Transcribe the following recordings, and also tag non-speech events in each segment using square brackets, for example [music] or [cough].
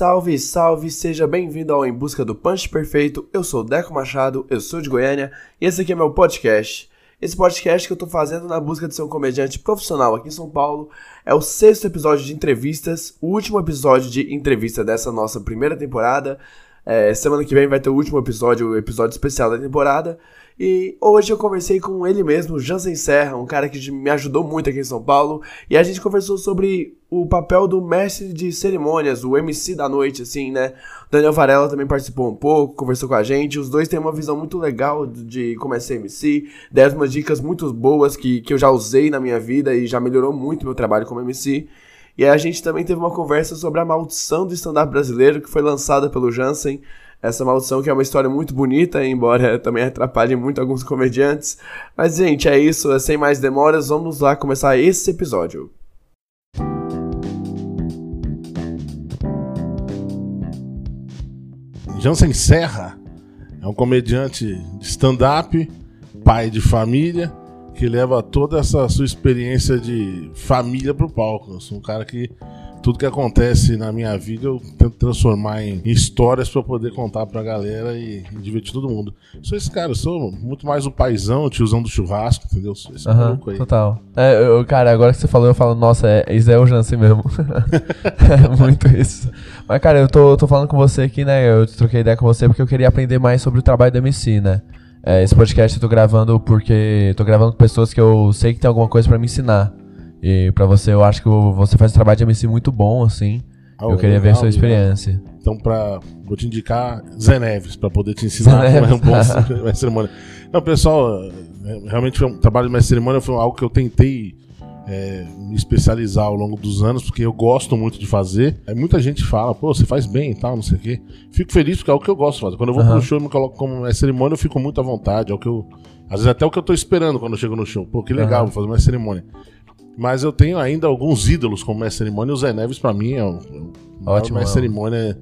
Salve, salve, seja bem-vindo ao Em Busca do Punch Perfeito. Eu sou Deco Machado, eu sou de Goiânia e esse aqui é meu podcast. Esse podcast que eu tô fazendo na busca de ser um comediante profissional aqui em São Paulo é o sexto episódio de entrevistas, o último episódio de entrevista dessa nossa primeira temporada. É, semana que vem vai ter o último episódio, o episódio especial da temporada. E hoje eu conversei com ele mesmo, Jansen Serra, um cara que me ajudou muito aqui em São Paulo. E a gente conversou sobre o papel do mestre de cerimônias, o MC da noite, assim, né? Daniel Varela também participou um pouco, conversou com a gente. Os dois têm uma visão muito legal de como é ser MC. Deram umas dicas muito boas que, que eu já usei na minha vida e já melhorou muito meu trabalho como MC. E a gente também teve uma conversa sobre a maldição do stand-up brasileiro que foi lançada pelo Jansen essa maldição que é uma história muito bonita, embora [laughs] também atrapalhe muito alguns comediantes. Mas, gente, é isso. Sem mais demoras, vamos lá começar esse episódio. Jansen Serra é um comediante de stand-up, pai de família, que leva toda essa sua experiência de família pro palco. Eu sou um cara que tudo que acontece na minha vida eu tento transformar em histórias para poder contar pra galera e, e, divertir todo mundo. Sou esse cara, sou muito mais o paizão, o tiozão do churrasco, entendeu? Sou esse uhum, aí. Total. É, eu, cara, agora que você falou, eu falo, nossa, é, isso é o Jansen mesmo. [laughs] é muito isso. Mas, cara, eu tô, tô falando com você aqui, né? Eu troquei ideia com você porque eu queria aprender mais sobre o trabalho da MC, né? É, esse podcast eu tô gravando porque tô gravando com pessoas que eu sei que tem alguma coisa para me ensinar. E pra você, eu acho que você faz um trabalho de MC muito bom, assim. Ah, eu queria ver a sua experiência. Então, pra, vou te indicar Zé Neves, pra poder te ensinar como é um bom cerimônia. Não, pessoal, é, realmente foi um trabalho de mestre cerimônia foi algo que eu tentei é, me especializar ao longo dos anos, porque eu gosto muito de fazer. Aí muita gente fala, pô, você faz bem e tal, não sei o quê. Fico feliz porque é o que eu gosto de fazer. Quando eu vou uhum. pro show e me coloco como mestre cerimônia, eu fico muito à vontade. É o que eu. Às vezes até o que eu tô esperando quando eu chego no show. Pô, que legal, uhum. vou fazer uma cerimônia. Mas eu tenho ainda alguns ídolos como mestre cerimônia. O Zé Neves, pra mim, é o, Ótimo, mestre cerimônia.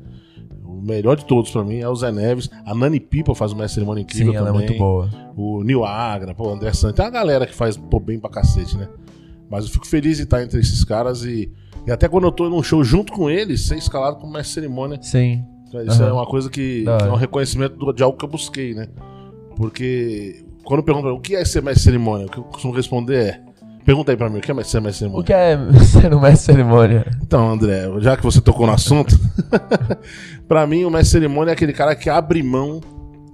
O melhor de todos pra mim é o Zé Neves. A Nani Pipa faz uma cerimônia incrível Sim, também. Ela é muito boa. O Nil Agra, pô, o André Santos. Tem uma galera que faz pô, bem pra cacete, né? Mas eu fico feliz de estar entre esses caras e, e até quando eu tô num show junto com eles, ser escalado como mestre cerimônia. Sim. Isso uhum. é uma coisa que, que, é um reconhecimento de algo que eu busquei, né? Porque quando perguntam o que é ser mestre cerimônia, o que eu costumo responder é Pergunta aí pra mim, o que é ser mestre cerimônia? O que é [laughs] ser um mestre cerimônia? Então, André, já que você tocou no assunto, [laughs] pra mim o mestre cerimônia é aquele cara que abre mão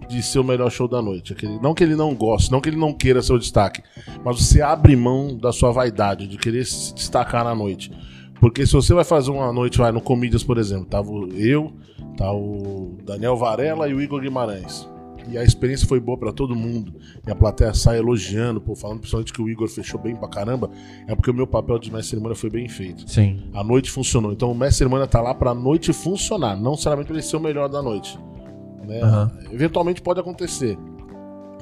de ser o melhor show da noite. Aquele, não que ele não goste, não que ele não queira ser o destaque, mas você abre mão da sua vaidade, de querer se destacar na noite. Porque se você vai fazer uma noite, vai no Comídias, por exemplo, tava eu, tá o Daniel Varela e o Igor Guimarães e a experiência foi boa para todo mundo, e a plateia sai elogiando, pô, falando principalmente que o Igor fechou bem pra caramba, é porque o meu papel de mestre cerimônia foi bem feito. Sim. A noite funcionou. Então o mestre cerimônia tá lá pra noite funcionar, não necessariamente pra ele ser o melhor da noite. Né? Uhum. Eventualmente pode acontecer.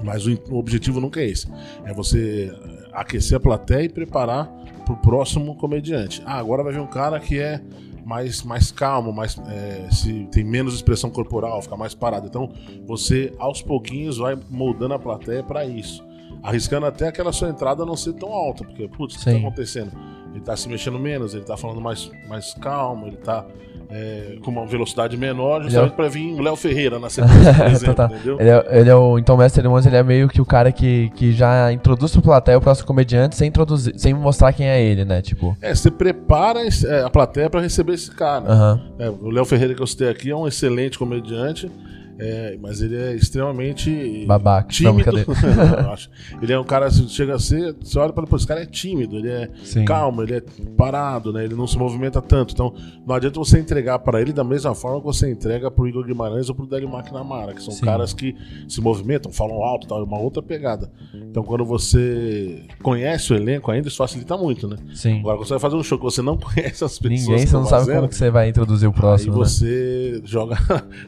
Mas o, o objetivo nunca é esse. É você aquecer a plateia e preparar pro próximo comediante. Ah, agora vai vir um cara que é mais, mais calmo, mais, é, se tem menos expressão corporal, fica mais parado. Então, você aos pouquinhos vai moldando a plateia para isso. Arriscando até aquela sua entrada não ser tão alta, porque, putz, o que tá acontecendo? Ele tá se mexendo menos, ele tá falando mais, mais calmo, ele tá é, com uma velocidade menor, justamente é... para vir o Léo Ferreira na [laughs] sequência, por exemplo, entendeu? Ele é, ele é o, então, o Mestre Cerimônias, ele é meio que o cara que, que já introduz pro plateia o próximo comediante sem, introduzir, sem mostrar quem é ele, né? Tipo... É, você prepara é, a plateia para receber esse cara. Uhum. o Léo Ferreira que eu citei aqui é um excelente comediante, é, mas ele é extremamente babaca, tímido. Não, [laughs] ele é um cara, chega a ser, você olha para esse cara é tímido, ele é Sim. calmo, ele é parado, né? Ele não se movimenta tanto. Então, não adianta você entregar para ele da mesma forma que você entrega pro Igor Guimarães ou pro Délio McNamara, que são Sim. caras que se movimentam, falam alto, tal, é uma outra pegada. Então, quando você conhece o elenco ainda, isso facilita muito, né? Sim. Agora, quando você vai fazer um show que você não [laughs] conhece as pessoas, ninguém, você não sabe como que você vai introduzir o próximo. Aí né? você [laughs] joga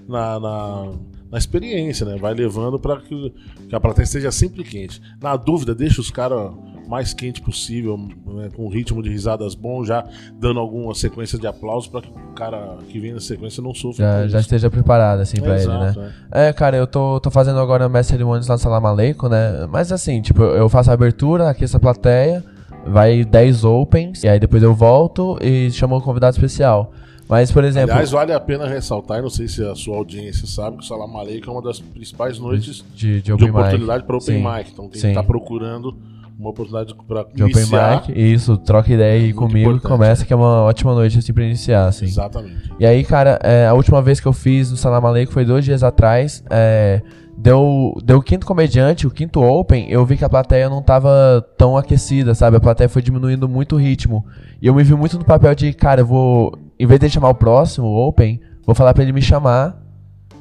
na, na na experiência, né? Vai levando para que, que, a plateia esteja sempre quente. Na dúvida, deixa os caras mais quente possível, né? com um ritmo de risadas bom, já dando alguma sequência de aplausos para que o cara que vem na sequência não sofra. Já, já esteja preparado, assim, para ele, né? É. é. cara, eu tô, tô fazendo agora mestre cerimônias lá no Salam Aleikum, né? Mas assim, tipo, eu faço a abertura, aqueço a plateia, vai 10 opens, e aí depois eu volto e chamo um convidado especial. Mas, por exemplo. Aliás, vale a pena ressaltar, e não sei se a sua audiência sabe, que o Salam Aleikum é uma das principais noites de, de, de oportunidade para open mic. Então, quem Sim. está procurando uma oportunidade para de open iniciar. mic, isso, troca ideia aí Muito comigo importante. começa, que é uma ótima noite assim pra iniciar, assim. Exatamente. E aí, cara, é, a última vez que eu fiz no Salam Aleikum foi dois dias atrás. é, deu, deu o quinto comediante, o quinto Open, eu vi que a plateia não tava tão aquecida, sabe? A plateia foi diminuindo muito o ritmo. E eu me vi muito no papel de, cara, eu vou, em vez de chamar o próximo o Open, vou falar pra ele me chamar.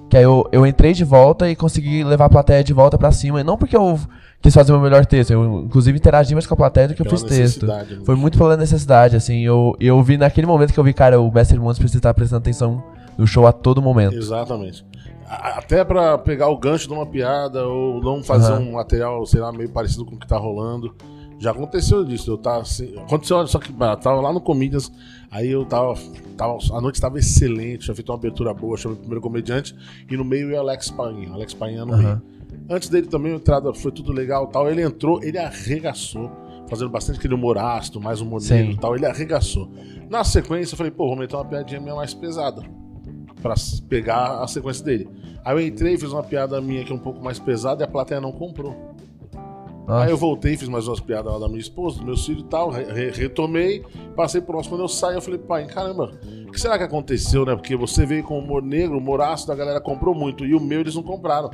Que aí eu, eu entrei de volta e consegui levar a plateia de volta pra cima. E não porque eu quis fazer o meu melhor texto, eu inclusive interagi mais com a plateia do que eu Pela fiz texto. né? Foi muito pela necessidade, assim. Eu, eu vi naquele momento que eu vi, cara, o Mestre Montes precisa estar prestando atenção no show a todo momento. Exatamente. Até pra pegar o gancho de uma piada ou não fazer Aham. um material, sei lá, meio parecido com o que tá rolando. Já aconteceu disso. Eu tava assim. Aconteceu, só que ah, tava lá no Comedians. Aí eu tava, tava. A noite tava excelente, tinha feito uma abertura boa, chamei o primeiro comediante. E no meio ia Alex Painha. Alex Painha no Aham. meio. Antes dele também, a entrada foi tudo legal e tal. Ele entrou, ele arregaçou. Fazendo bastante aquele humor ácido, mais humor Sim. negro e tal. Ele arregaçou. Na sequência, eu falei, pô, vou meter uma piadinha minha mais pesada pra s- pegar a sequência dele. Aí eu entrei, fiz uma piada minha que é um pouco mais pesada e a plateia não comprou. Nossa. Aí eu voltei, fiz mais umas piadas lá da minha esposa, do meu filho e tal, re- re- retomei, passei próximo. Quando eu saí, eu falei, pai, caramba, o que será que aconteceu, né? Porque você veio com humor negro, humor ácido, a galera comprou muito, e o meu eles não compraram.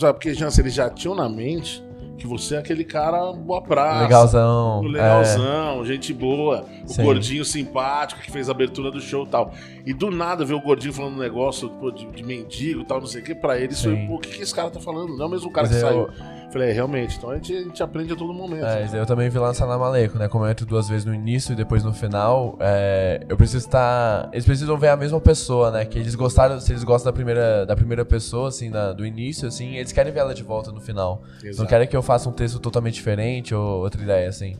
Sabe, porque, Jansen, eles já tinham na mente que você é aquele cara boa praça. Legalzão. O é. legalzão, gente boa, o Sim. gordinho simpático que fez a abertura do show e tal. E do nada ver o gordinho falando um negócio de, de mendigo e tal, não sei o que, pra ele isso pô, o que, que esse cara tá falando? Não é o mesmo cara Mas que eu- saiu. Falei, é, realmente, então a gente, a gente aprende a todo momento. É, aí eu também vi lá no Salam Aleikum, né? Como eu entro duas vezes no início e depois no final, é, eu preciso estar. Eles precisam ver a mesma pessoa, né? Que eles gostaram, se eles gostam da primeira, da primeira pessoa, assim, da- do início, assim, eles querem ver ela de volta no final. Não Exato. querem que eu faça um texto totalmente diferente ou outra ideia, assim.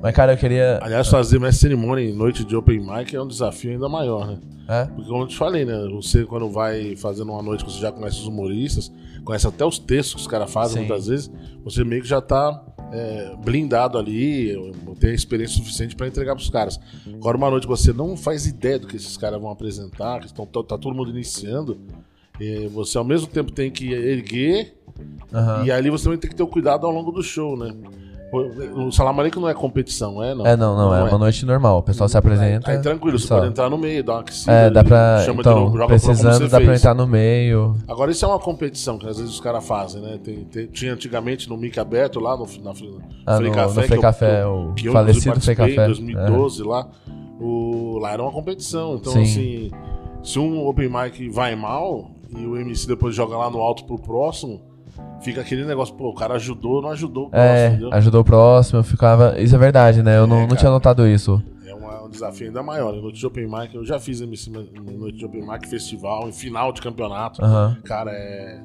Mas, cara, eu queria. Aliás, fazer mestre cerimônia em noite de open mic é um desafio ainda maior, né? É? Porque como eu te falei, né? Você quando vai fazendo uma noite que você já conhece os humoristas, conhece até os textos que os caras fazem Sim. muitas vezes, você meio que já tá é, blindado ali, tem a experiência suficiente pra entregar pros caras. Agora, uma noite que você não faz ideia do que esses caras vão apresentar, que estão, tá todo mundo iniciando, e você ao mesmo tempo tem que erguer Aham. e ali você também tem que ter o cuidado ao longo do show, né? O Salam Aleikum não é competição, é? Não, É, não, não, é uma noite normal. O pessoal se apresenta. Aí tranquilo, você só. pode entrar no meio, dar uma aquecida. É, dá pra. chama de Então, novo, precisando, dá pra fez. entrar no meio. Agora, isso é uma competição que às vezes os caras fazem, né? Tem, tem- tinha antigamente no Mic aberto lá no, na, Ah, Frei no- Café. no Frei eu- Café, o que eu, falecido Frei participei Café. Em 2012 lá. O, lá era uma competição. Então, Sim. assim, se um open mic vai mal e o MC depois joga lá no alto pro próximo, fica aquele negócio, pô, o cara ajudou, não ajudou o próximo, É, entendeu? ajudou o próximo, eu ficava. Isso é verdade, né? Eu não, não cara. tinha notado isso. É uma- um desafio ainda maior. Em noite de open mic, eu já fiz MC noite de open mic festival, em final de campeonato. Aham. Cara, é.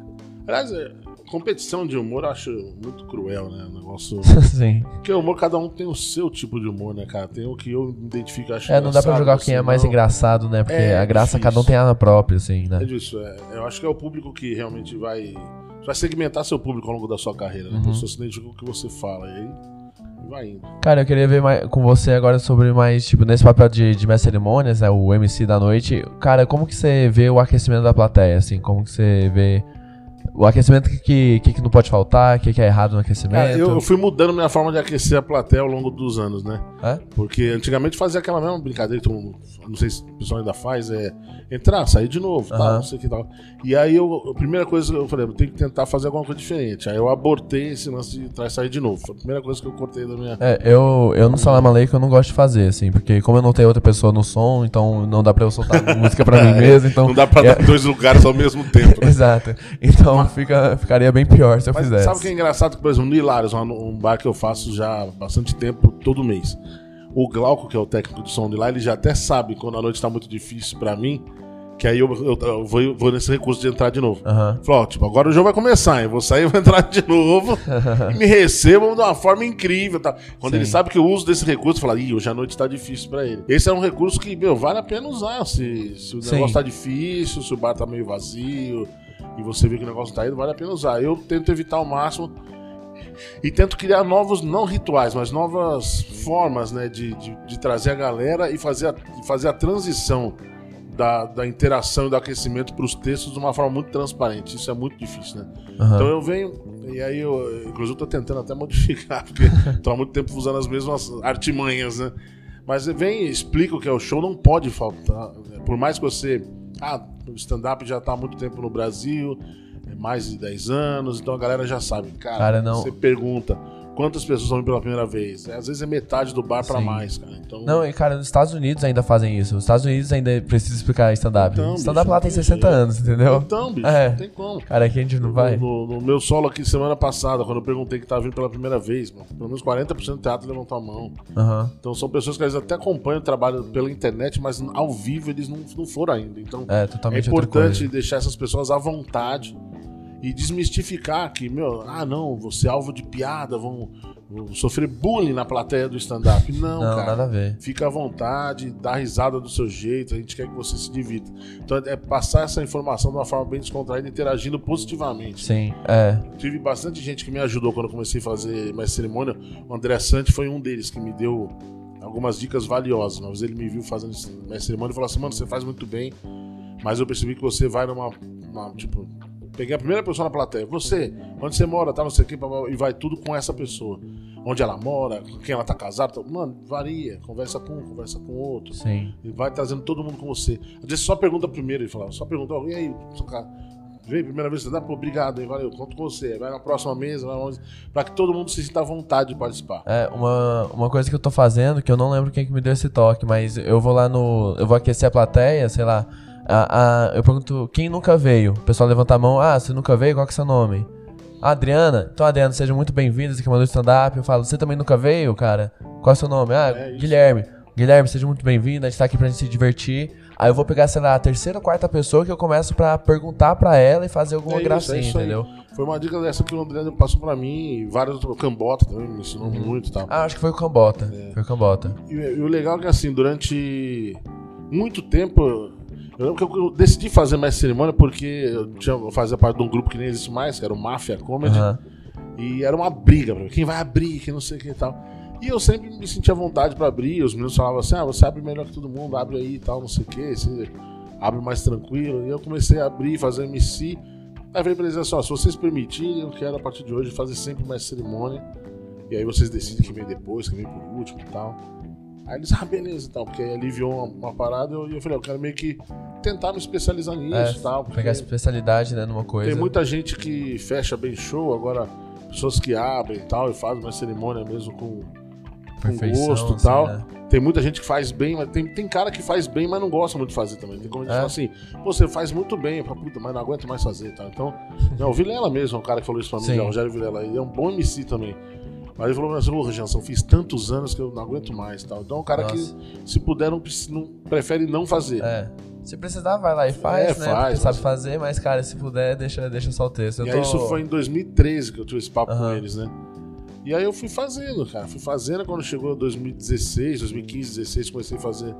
Aliás, é... competição de humor eu acho muito cruel, né? O negócio. [laughs] Sim. Porque o humor, cada um tem o seu tipo de humor, né, cara? Tem o que eu me identifico, acho É, não dá pra jogar quem é assim, mais não. engraçado, né? Porque É a graça, difícil. cada um tem a própria, assim, É né? disso, é. Eu acho que é o público que realmente vai. Vai segmentar seu público ao longo da sua carreira, né? Uhum. A pessoa se identifica com o que você fala. E aí vai indo. Cara, eu queria ver mais, com você agora sobre mais, tipo, nesse papel de, de mestre cerimônias, né? O MC da noite. Cara, como que você vê o aquecimento da plateia, assim? Como que você vê o aquecimento que, que, que não pode faltar, o que, que é errado no aquecimento? Cara, eu, eu fui mudando minha forma de aquecer a plateia ao longo dos anos, né? É? Porque antigamente fazia aquela mesma brincadeira que mundo, não sei se o pessoal ainda faz, é entrar, sair de novo, tal, Aham. não sei o que tal. E aí eu, a primeira coisa que eu falei, eu tenho que tentar fazer alguma coisa diferente. Aí eu abortei esse lance de entrar e sair de novo. Foi a primeira coisa que eu cortei da minha. É, eu, eu no Salam Aleikum eu não gosto de fazer, assim, porque como eu não tenho outra pessoa no som, então não dá pra eu soltar [laughs] música pra mim mesmo, então... não dá pra é- dar dois lugares ao mesmo tempo. né? [laughs] Exato. Então fica, ficaria bem pior se eu Mas fizesse. sabe o que é engraçado? Por exemplo, no Hilários, um, bar que eu faço já há bastante tempo, todo mês. O Glauco, que é o técnico de som de lá, ele já até sabe quando a noite tá muito difícil pra mim, que aí eu, eu- eu vou, vou nesse recurso de entrar de novo. Aham. Falou, tipo, agora o jogo vai começar, eu vou sair, eu vou entrar de novo [laughs] e me recebam de uma forma incrível. Tá? Quando Sim. ele sabe que eu uso desse recurso, fala, ih, hoje a noite tá difícil pra ele. Esse é um recurso que, meu, vale a pena usar. Se, se o Sim. negócio tá difícil, se o bar tá meio vazio e você vê que o negócio tá indo, vale a pena usar. Eu tento evitar ao máximo. e tento criar novos, não rituais, mas novas formas, né, de, de, de trazer a galera e fazer a, fazer a transição da, da interação e do aquecimento para os textos de uma forma muito transparente. Isso é muito difícil, né? Uhum. Então eu venho, e aí eu, inclusive, estou tentando até modificar, [laughs] porque estou há muito tempo usando as mesmas artimanhas, né? Mas vem explica o que é o show, não pode faltar. Por mais que você. Ah, o stand-up já está há muito tempo no Brasil, é mais de 10 anos, então a galera já sabe. Cara, Cara não... você pergunta quantas pessoas vão pela primeira vez. Às vezes é metade do bar para mais, cara. Então... Não, e cara, nos Estados Unidos ainda fazem isso. Os Estados Unidos ainda precisa explicar stand-up. Então, stand-up lá tem 60 anos, entendeu? Então, bicho, é. não tem como. Cara, aqui a gente não vai. No, no, meu solo aqui semana passada, quando eu perguntei que tava vindo pela primeira vez, mano, pelo menos 40% do teatro levantou a mão. Uhum. Então são pessoas que às vezes até acompanham o trabalho pela internet, mas ao vivo eles não, não foram ainda. Então é, é importante deixar essas pessoas à vontade e desmistificar que, meu, ah não, você é alvo de piada, vão, vão sofrer bullying na plateia do stand-up. Não, não, cara. Nada a ver. Fica à vontade, dá risada do seu jeito, a gente quer que você se divirta. Então é passar essa informação de uma forma bem descontraída, interagindo positivamente. Sim, é. Tive bastante gente que me ajudou quando eu comecei a fazer mais cerimônia. O André Sante foi um deles que me deu algumas dicas valiosas. Uma vez ele me viu fazendo mais cerimônia e falou assim: mano, você faz muito bem, mas eu percebi que você vai numa. Uma, tipo, Peguei a primeira pessoa na plateia. Você, onde você mora, tá, não sei o e vai tudo com essa pessoa. Onde ela mora, com quem ela tá casada. Tá, mano, varia. Conversa com um, conversa com outro. Sim. E vai trazendo todo mundo com você. Às vezes só pergunta primeiro, ele falava, só pergunta, e aí, veio primeira vez, você dá, pô, obrigado, hein, valeu, conto com você. Vai na próxima mesa, vai onde, pra que todo mundo se sinta à vontade de participar. É, uma, uma coisa que eu tô fazendo, que eu não lembro quem que me deu esse toque, mas eu vou lá no. Eu vou aquecer a plateia, sei lá a, a, eu pergunto quem nunca veio. O pessoal levanta a mão. Ah, você nunca veio? Qual que é seu nome? Ah, Adriana. Então, Adriana, seja muito bem-vinda. Você que mandou stand-up. Eu falo, você também nunca veio, cara? Qual é o seu nome? Ah, é Guilherme. Guilherme, seja muito bem-vindo. A gente tá aqui pra gente se divertir. Aí eu vou pegar, sei lá, a terceira ou quarta pessoa que eu começo pra perguntar pra ela e fazer alguma é isso, gracinha, é entendeu? Foi uma dica dessa que o André passou pra mim, e vários o Cambota também me ensinou uhum. muito e tal. Ah, acho que foi o Cambota. É. Foi o Cambota. E, e, o legal é que assim, durante muito tempo eu lembro que eu decidi fazer mais cerimônia porque eu, tinha, eu fazia parte de um grupo que nem existe mais, que era o Mafia Comedy. Uhum. E era uma briga, quem vai abrir, quem não sei o que e tal. E eu sempre me sentia vontade para abrir. Os meninos falavam assim: ah, você abre melhor que todo mundo, abre aí e tal, não sei o que, você abre mais tranquilo. E eu comecei a abrir, fazer MC. Aí falei pra eles assim: ó, se vocês permitirem, eu quero a partir de hoje fazer sempre mais cerimônia. E aí vocês decidem quem vem depois, quem vem por último e tal. Aí eles, ah, beleza, então, porque aliviou uma, uma parada e eu, eu, falei, eu quero meio que tentar me especializar nisso e é, tal. Pegar especialidade, né, numa coisa. Tem muita gente que fecha bem show, agora pessoas que abrem e tal, e fazem uma cerimônia mesmo com, com gosto e assim, tal. Né? Tem muita gente que faz bem, mas tem, tem cara que faz bem, mas não gosta muito de fazer também. Tem como é. fala assim, você faz muito bem, falo, puta, mas não aguento mais fazer, tá? Então, não, o Vilela mesmo, é um cara que falou isso pra mim, o Rogério Vilela, ele é um bom MC também. Mas ele falou assim, ô Janção, fiz tantos anos que eu não aguento mais tal. Então é um cara Nossa. que, se puder, não, não, prefere não fazer. É. Se precisar, vai lá e faz, é, né? Faz, Porque sabe fazer, mas, cara, se puder, deixa, deixa só o texto. Eu e tô... aí isso foi em 2013 que eu tive esse papo uhum. com eles, né? E aí eu fui fazendo, cara. Fui fazendo quando chegou 2016, 2015, 2016, comecei a fazer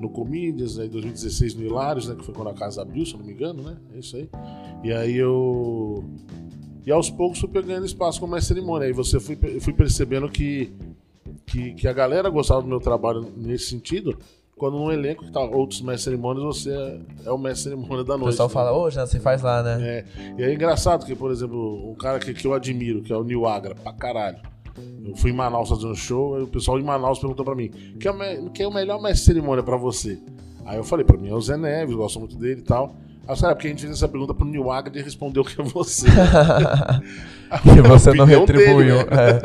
no Comídias, aí 2016 no Hilários, né? Que foi quando a casa abriu, se eu não me engano, né? É isso aí. E aí eu e aos poucos fui pegando espaço com mais cerimônia. Aí você fui, fui percebendo que, que, que, a galera gostava do meu trabalho nesse sentido. Quando num elenco que tá outros mestres cerimônias, você é, é o mestre cerimônia da noite. O pessoal né? fala, ô, já você faz lá, né? É. E é engraçado que, por exemplo, um cara que, que eu admiro, que é o Nil Agra, pra caralho. Eu fui em Manaus fazer um show, e o pessoal em Manaus perguntou pra mim: quem é o, quem é o melhor mestre cerimônia pra você? Aí eu falei, pra mim é o Zé Neves, gosto muito dele e tal. Aí eu porque a gente fez essa pergunta pro Neil Agard e respondeu que é você. [laughs] e você não retribuiu. Dele, né?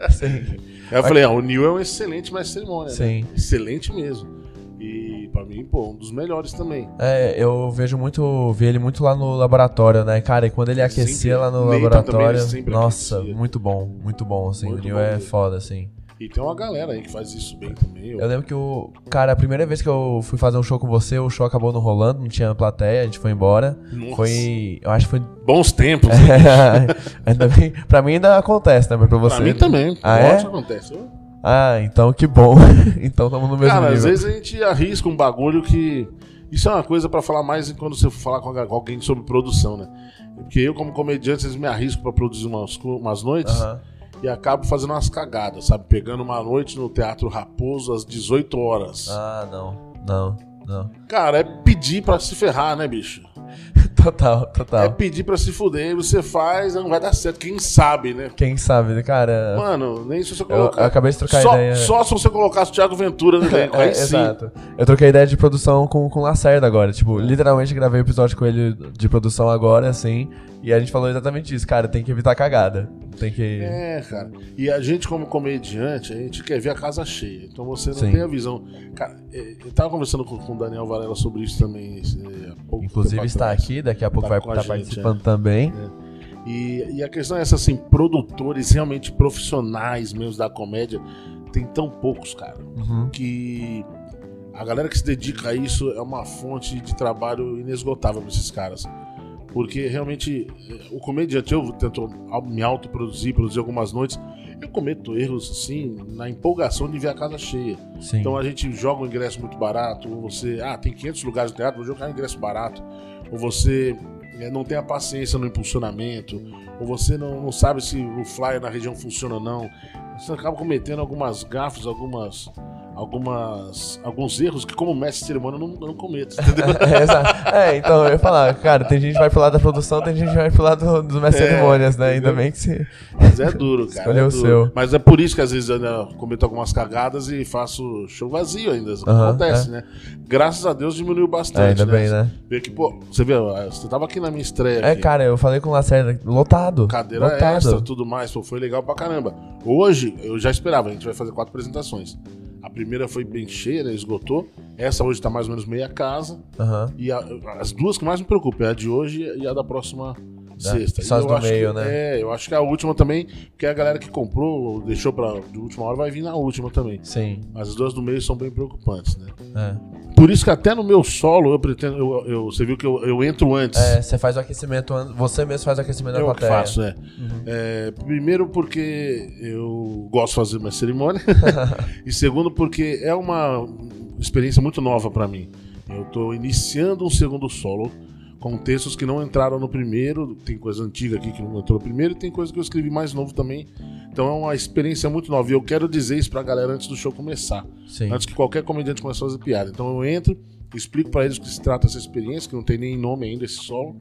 é. [laughs] Sim. Aí eu falei, ah, o Neil é um excelente mestre cerimônia. Né? Sim. Né? Excelente mesmo. E pra mim, pô, um dos melhores também. É, eu vejo muito, vi ele muito lá no laboratório, né, cara? E quando ele aquecia sempre, lá no laboratório, nossa, aquecia. muito bom, muito bom, assim. Muito o Neil é foda, assim. E tem uma galera aí que faz isso bem também. Eu, lembro que o. Cara, a primeira vez que eu fui fazer um show com você, o show acabou não rolando, não tinha plateia, a gente foi embora. Nossa. Foi. Eu acho que foi. Bons tempos. [laughs] É, [laughs] ainda bem. Pra mim ainda acontece, né? Mas pra você. Pra mim também. Ah, é? acontece. Ah, então que bom. [laughs] então estamos no mesmo Cara, nível. às vezes a gente arrisca um bagulho que. Isso é uma coisa para falar mais quando você for falar com alguém sobre produção, né? Porque eu, como comediante, às vezes me arrisco para produzir umas, umas noites. Uhum. E acabo fazendo umas cagadas, sabe? Pegando uma noite no Teatro Raposo às 18 horas. Ah, não. Não, não. Cara, é pedir pra se ferrar, né, bicho? [laughs] Total, total. É pedir pra se fuder, você faz, não vai dar certo. Quem sabe, né? Quem sabe, cara? Mano, nem se você Eu, colocar. eu acabei de trocar só, ideia. só se você colocasse o Thiago Ventura no [laughs] elenco, É, aí sim. exato. Eu troquei ideia de produção com, com o Lacerda agora. Tipo, literalmente gravei o episódio com ele de produção agora, assim. E a gente falou exatamente isso, cara. Tem que evitar cagada. Tem que. É, cara. E a gente, como comediante, a gente quer ver a casa cheia. Então você não Sim. tem a visão. Cara, é, eu tava conversando com, com o Daniel Varela sobre isso também. é, há pouco Inclusive está atrás. aqui, daqui a pouco Tá vai estar gente, participando também. E, e a questão é essa, assim, produtores realmente profissionais mesmo da comédia, tem tão poucos, cara, Uhum. que a galera que se dedica a isso é uma fonte de trabalho inesgotável para esses caras. Porque realmente eh, o comediante, eu tento me autoproduzir, produzir algumas noites, eu cometo erros assim, na empolgação de ver a casa cheia. Sim. Então a gente joga um ingresso muito barato, ou você, ah, tem 500 lugares no teatro, vou jogar um ingresso barato, ou você eh, não tem a paciência no impulsionamento, ou você não, não sabe se o flyer na região funciona ou não. Você acaba cometendo algumas gafes, algumas, algumas, alguns erros que como mestre de cerimônia eu não, eu não cometo, [laughs] entendeu? é, exato. É, então eu ia falar, cara, tem gente que vai pro lado da produção, tem gente que vai pro lado do- dos mestres É, cerimônias, né? Ainda bem que se. Mas é duro, cara. Escolheu é o seu. Mas é por isso que às vezes eu ainda cometo algumas cagadas e faço show vazio ainda. Acontece, né? Graças a Deus diminuiu bastante. É, ainda né? bem, né? Vê que, pô, você viu, você tava aqui na minha estreia. É, aqui, cara, eu falei com o Lacerda, lotado. Cadeira lotado. extra, tudo mais, pô, foi legal pra caramba. Hoje, eu já esperava, a gente vai fazer quatro apresentações. A primeira foi bem cheia, né, esgotou. Essa hoje tá mais ou menos meia casa. Aham. E a- as duas que mais me preocupam é a de hoje e a da próxima sexta. só as do meio, que- né? É, eu acho que a última também, porque a galera que comprou, deixou pra de última hora, vai vir na última também. Sim. Mas as duas do meio são bem preocupantes, né? É. Por isso que até no meu solo eu pretendo. Eu, eu- você viu que eu, eu entro antes. É, você faz o aquecimento, você mesmo faz o aquecimento da Eu que plateia. faço, é. É, Primeiro porque eu gosto de fazer uma cerimônia. [laughs] e segundo porque é uma experiência muito nova pra mim. Eu tô iniciando um segundo solo com textos que não entraram no primeiro. Tem coisa antiga aqui que não entrou no primeiro e tem coisa que eu escrevi mais novo também. Então é uma experiência muito nova. E eu quero dizer isso pra galera antes do show começar. Sim. Antes que qualquer comediante comece a fazer piada. Então eu entro, explico pra eles o que se trata essa experiência, que não tem nem nome ainda esse solo,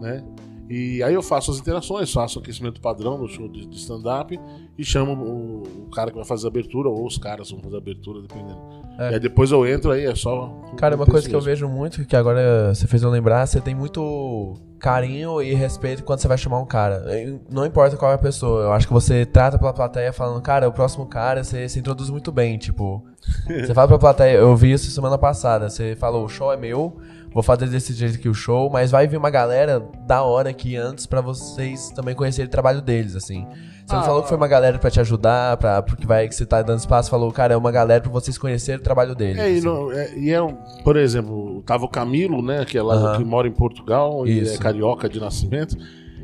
né? E aí eu faço as interações, faço o aquecimento padrão do show de, de stand-up e chamo o, o cara que vai fazer a abertura, ou os caras vão fazer a abertura, dependendo. É. E aí depois eu entro aí, é só. Cara, uma coisa que eu vejo muito, que agora você fez eu lembrar, você tem muito carinho e respeito quando você vai chamar um cara. Não importa qual é a pessoa, eu acho que você trata pela plateia falando, cara, o próximo cara, você se introduz muito bem, tipo. [laughs] Você fala pra plateia, eu vi isso semana passada, você falou, o show é meu, vou fazer desse jeito aqui o show, mas vai vir uma galera da hora aqui antes pra vocês também conhecerem o trabalho deles, assim. Você não Ah, falou que foi uma galera pra te ajudar, pra, porque vai que você tá dando espaço, falou, cara, é uma galera pra vocês conhecerem o trabalho deles. É, e, assim. não- é, e é um, por exemplo, tava o Camilo, né, que é lá que mora em Portugal, ele é carioca de nascimento.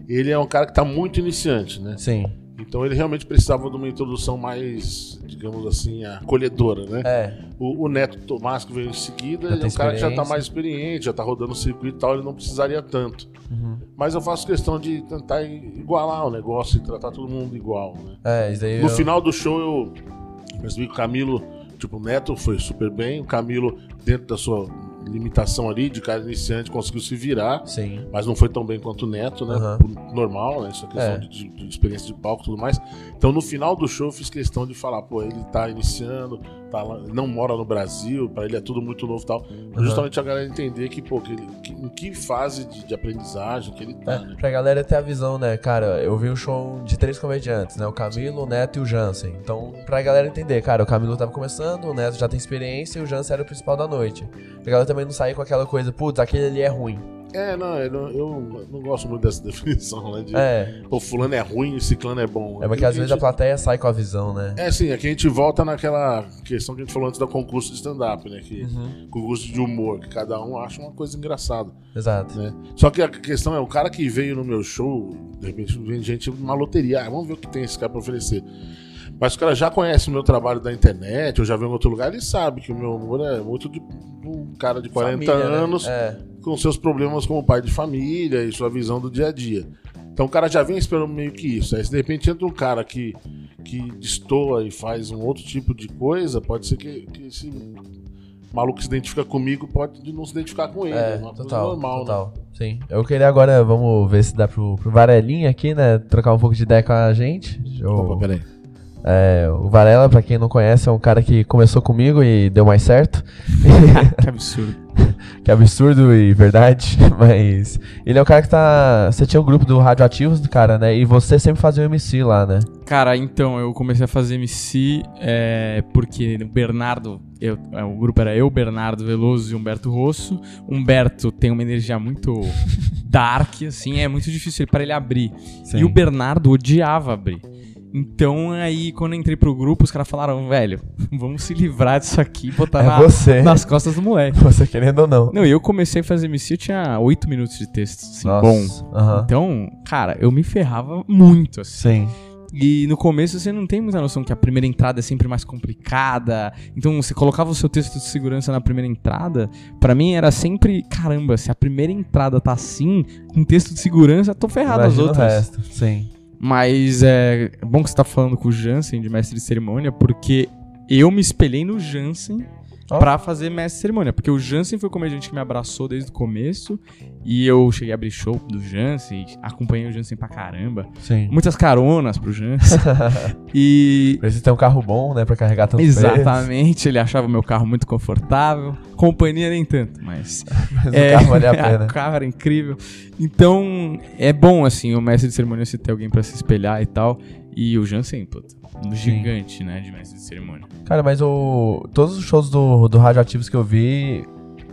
Ele é um cara que tá muito iniciante, né? Sim. Então ele realmente precisava de uma introdução mais, digamos assim, acolhedora, né? É, O, o Neto Tomás, que veio em seguida, ele é um cara que já tá experiência. mais experiente, já tá rodando o circuito e tal, ele não precisaria tanto. Uhum. Mas eu faço questão de tentar igualar o negócio e tratar todo mundo igual, né? é, isso daí No eu- final do show eu percebi que o Camilo, tipo, o Neto foi super bem, o Camilo, dentro da sua limitação ali, de cara iniciante, conseguiu se virar. Sim. Mas não foi tão bem quanto o Neto, né? Por- Normal, né? Isso é questão É. de- de experiência de palco e tudo mais. Então, no final do show, eu fiz questão de falar, pô, ele tá iniciando, tá lá- não mora no Brasil, pra ele é tudo muito novo e tal. Aham. Justamente a galera entender que, pô, que ele, que- em que fase de, de aprendizagem que ele tá, É, né? pra galera ter a visão, né, cara, eu vi um show de três comediantes, né, o Camilo, o Neto e o Jansen. Então, pra galera entender, cara, o Camilo tava começando, o Neto já tem experiência e o Jansen era o principal da noite. Pra galera também não sair com aquela coisa, putz, aquele ali é ruim. É, não, eu não, eu não gosto muito dessa [laughs] definição, né? De, É, pô, fulano é ruim e ciclano é bom. é porque às vezes a plateia sai com a visão, né? É, sim, aqui a gente volta naquela questão que a gente falou antes do concurso de stand-up, né? Que, Uhum, Concurso de humor, que cada um acha uma coisa engraçada. exato. né? Só que a questão é, o cara que veio no meu show, de repente vem gente numa loteria, ah, vamos ver o que tem esse cara pra oferecer. Mas o cara já conhece o meu trabalho da internet, ou já viu em outro lugar, ele sabe que o meu humor é muito de um cara de 40 Família, né? anos É, com seus problemas como pai de família e sua visão do dia a dia. Então o cara já vem esperando meio que isso. Aí se de repente entra um cara que, que destoa e faz um outro tipo de coisa, pode ser que, que esse maluco que se identifica comigo pode não se identificar com ele. É, É, uma coisa total, normal, né? total. Sim. Eu queria agora, vamos ver se dá pro, pro Varelinha aqui, né? Trocar um pouco de ideia com a gente. Eu- Opa, peraí. é, o Varela, pra quem não conhece, é um cara que começou comigo e deu mais certo. [laughs] que absurdo. [laughs] que absurdo e verdade, [laughs] mas ele é o cara que tá. Você tinha o grupo do Radioativos do cara, né? E você sempre fazia o MC lá, né? Cara, então, eu comecei a fazer MC é, porque o Bernardo, eu- é, o grupo era eu, Bernardo Veloso e Humberto Rosso. Humberto tem uma energia muito [laughs] dark, assim, é muito difícil para ele abrir. Sim. E o Bernardo odiava abrir. Então, aí, quando eu entrei pro grupo, os caras falaram, velho, [laughs] vamos se livrar disso aqui e botar É na- você. nas costas do moleque. [laughs] Você querendo ou não. Não, eu comecei a fazer MC, eu tinha 8 minutos de texto, assim, Nossa. bom. Aham. Então, cara, eu me ferrava muito, assim. Sim. E no começo você não tem muita noção que a primeira entrada é sempre mais complicada. Então você colocava o seu texto de segurança na primeira entrada. Pra mim era sempre, caramba, se a primeira entrada tá assim, com texto de segurança, tô ferrado as Imagina o outras. resto. Sim. Mas é bom que você tá falando com o Jansen de mestre de cerimônia, porque eu me espelhei no Jansen Ó. pra fazer mestre de cerimônia. Porque o Jansen foi o comediante que me abraçou desde o começo. E eu cheguei a abrir show do Jansen, acompanhei o Jansen pra caramba. Sim. Muitas caronas pro Jansen. [laughs] e. Precisa ter um carro bom, né? Pra carregar tanto Exatamente, ele achava o meu carro muito confortável. Companhia nem tanto, mas. peso. [laughs] Mas o carro valia a [laughs] pena. o carro era incrível. Então, é bom, assim, o mestre de cerimônia se ter alguém pra se espelhar e tal. E o Jansen, puta, gigante, né, de mestre de cerimônia. Cara, mas o. Todos os shows do, do Radioativos que eu vi.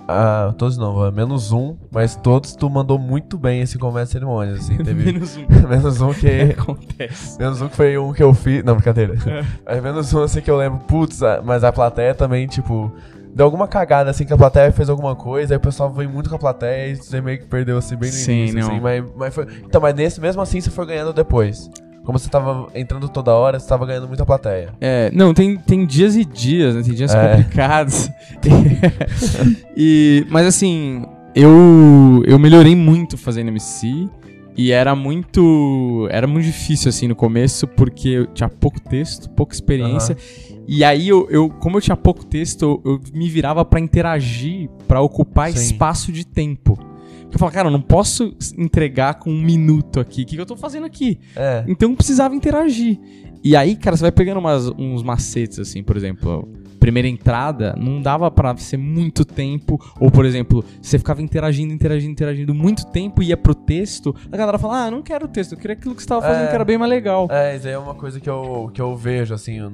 Ah, todos não, menos um, mas todos tu mandou muito bem esse começo de cerimônias, assim, [laughs] teve Menos um. [laughs] menos um que [laughs] Acontece. menos um que foi um que eu fiz, não, brincadeira. É. Mas menos um assim que eu lembro, putz, mas a plateia também, tipo, deu alguma cagada assim que a plateia fez alguma coisa, aí o pessoal veio muito com a plateia e você meio que perdeu assim bem no Sim, início, não. assim, mas, mas foi, então, mas nesse mesmo assim você foi ganhando depois. Como você tava entrando toda hora, você tava ganhando muita plateia. É, não, tem, tem dias e dias, né? Tem dias É. complicados. [laughs] e, mas assim, eu, eu melhorei muito fazendo MC. E era muito. Era muito difícil, assim, no começo, porque eu tinha pouco texto, pouca experiência. E aí, eu, eu, como eu tinha pouco texto, eu, eu me virava pra interagir, pra ocupar Sim. espaço de tempo. Eu falava, cara, eu não posso entregar com um minuto aqui. O que, que eu tô fazendo aqui? É. Então precisava interagir. E aí, cara, você vai pegando umas- uns macetes, assim, por exemplo, primeira entrada, não dava pra ser muito tempo. Ou, por exemplo, você ficava interagindo, interagindo, interagindo muito tempo, ia pro texto, a galera fala, ah, não quero o texto, eu queria aquilo que você tava fazendo É. que era bem mais legal. É, isso aí é uma coisa que eu, que eu vejo, assim, não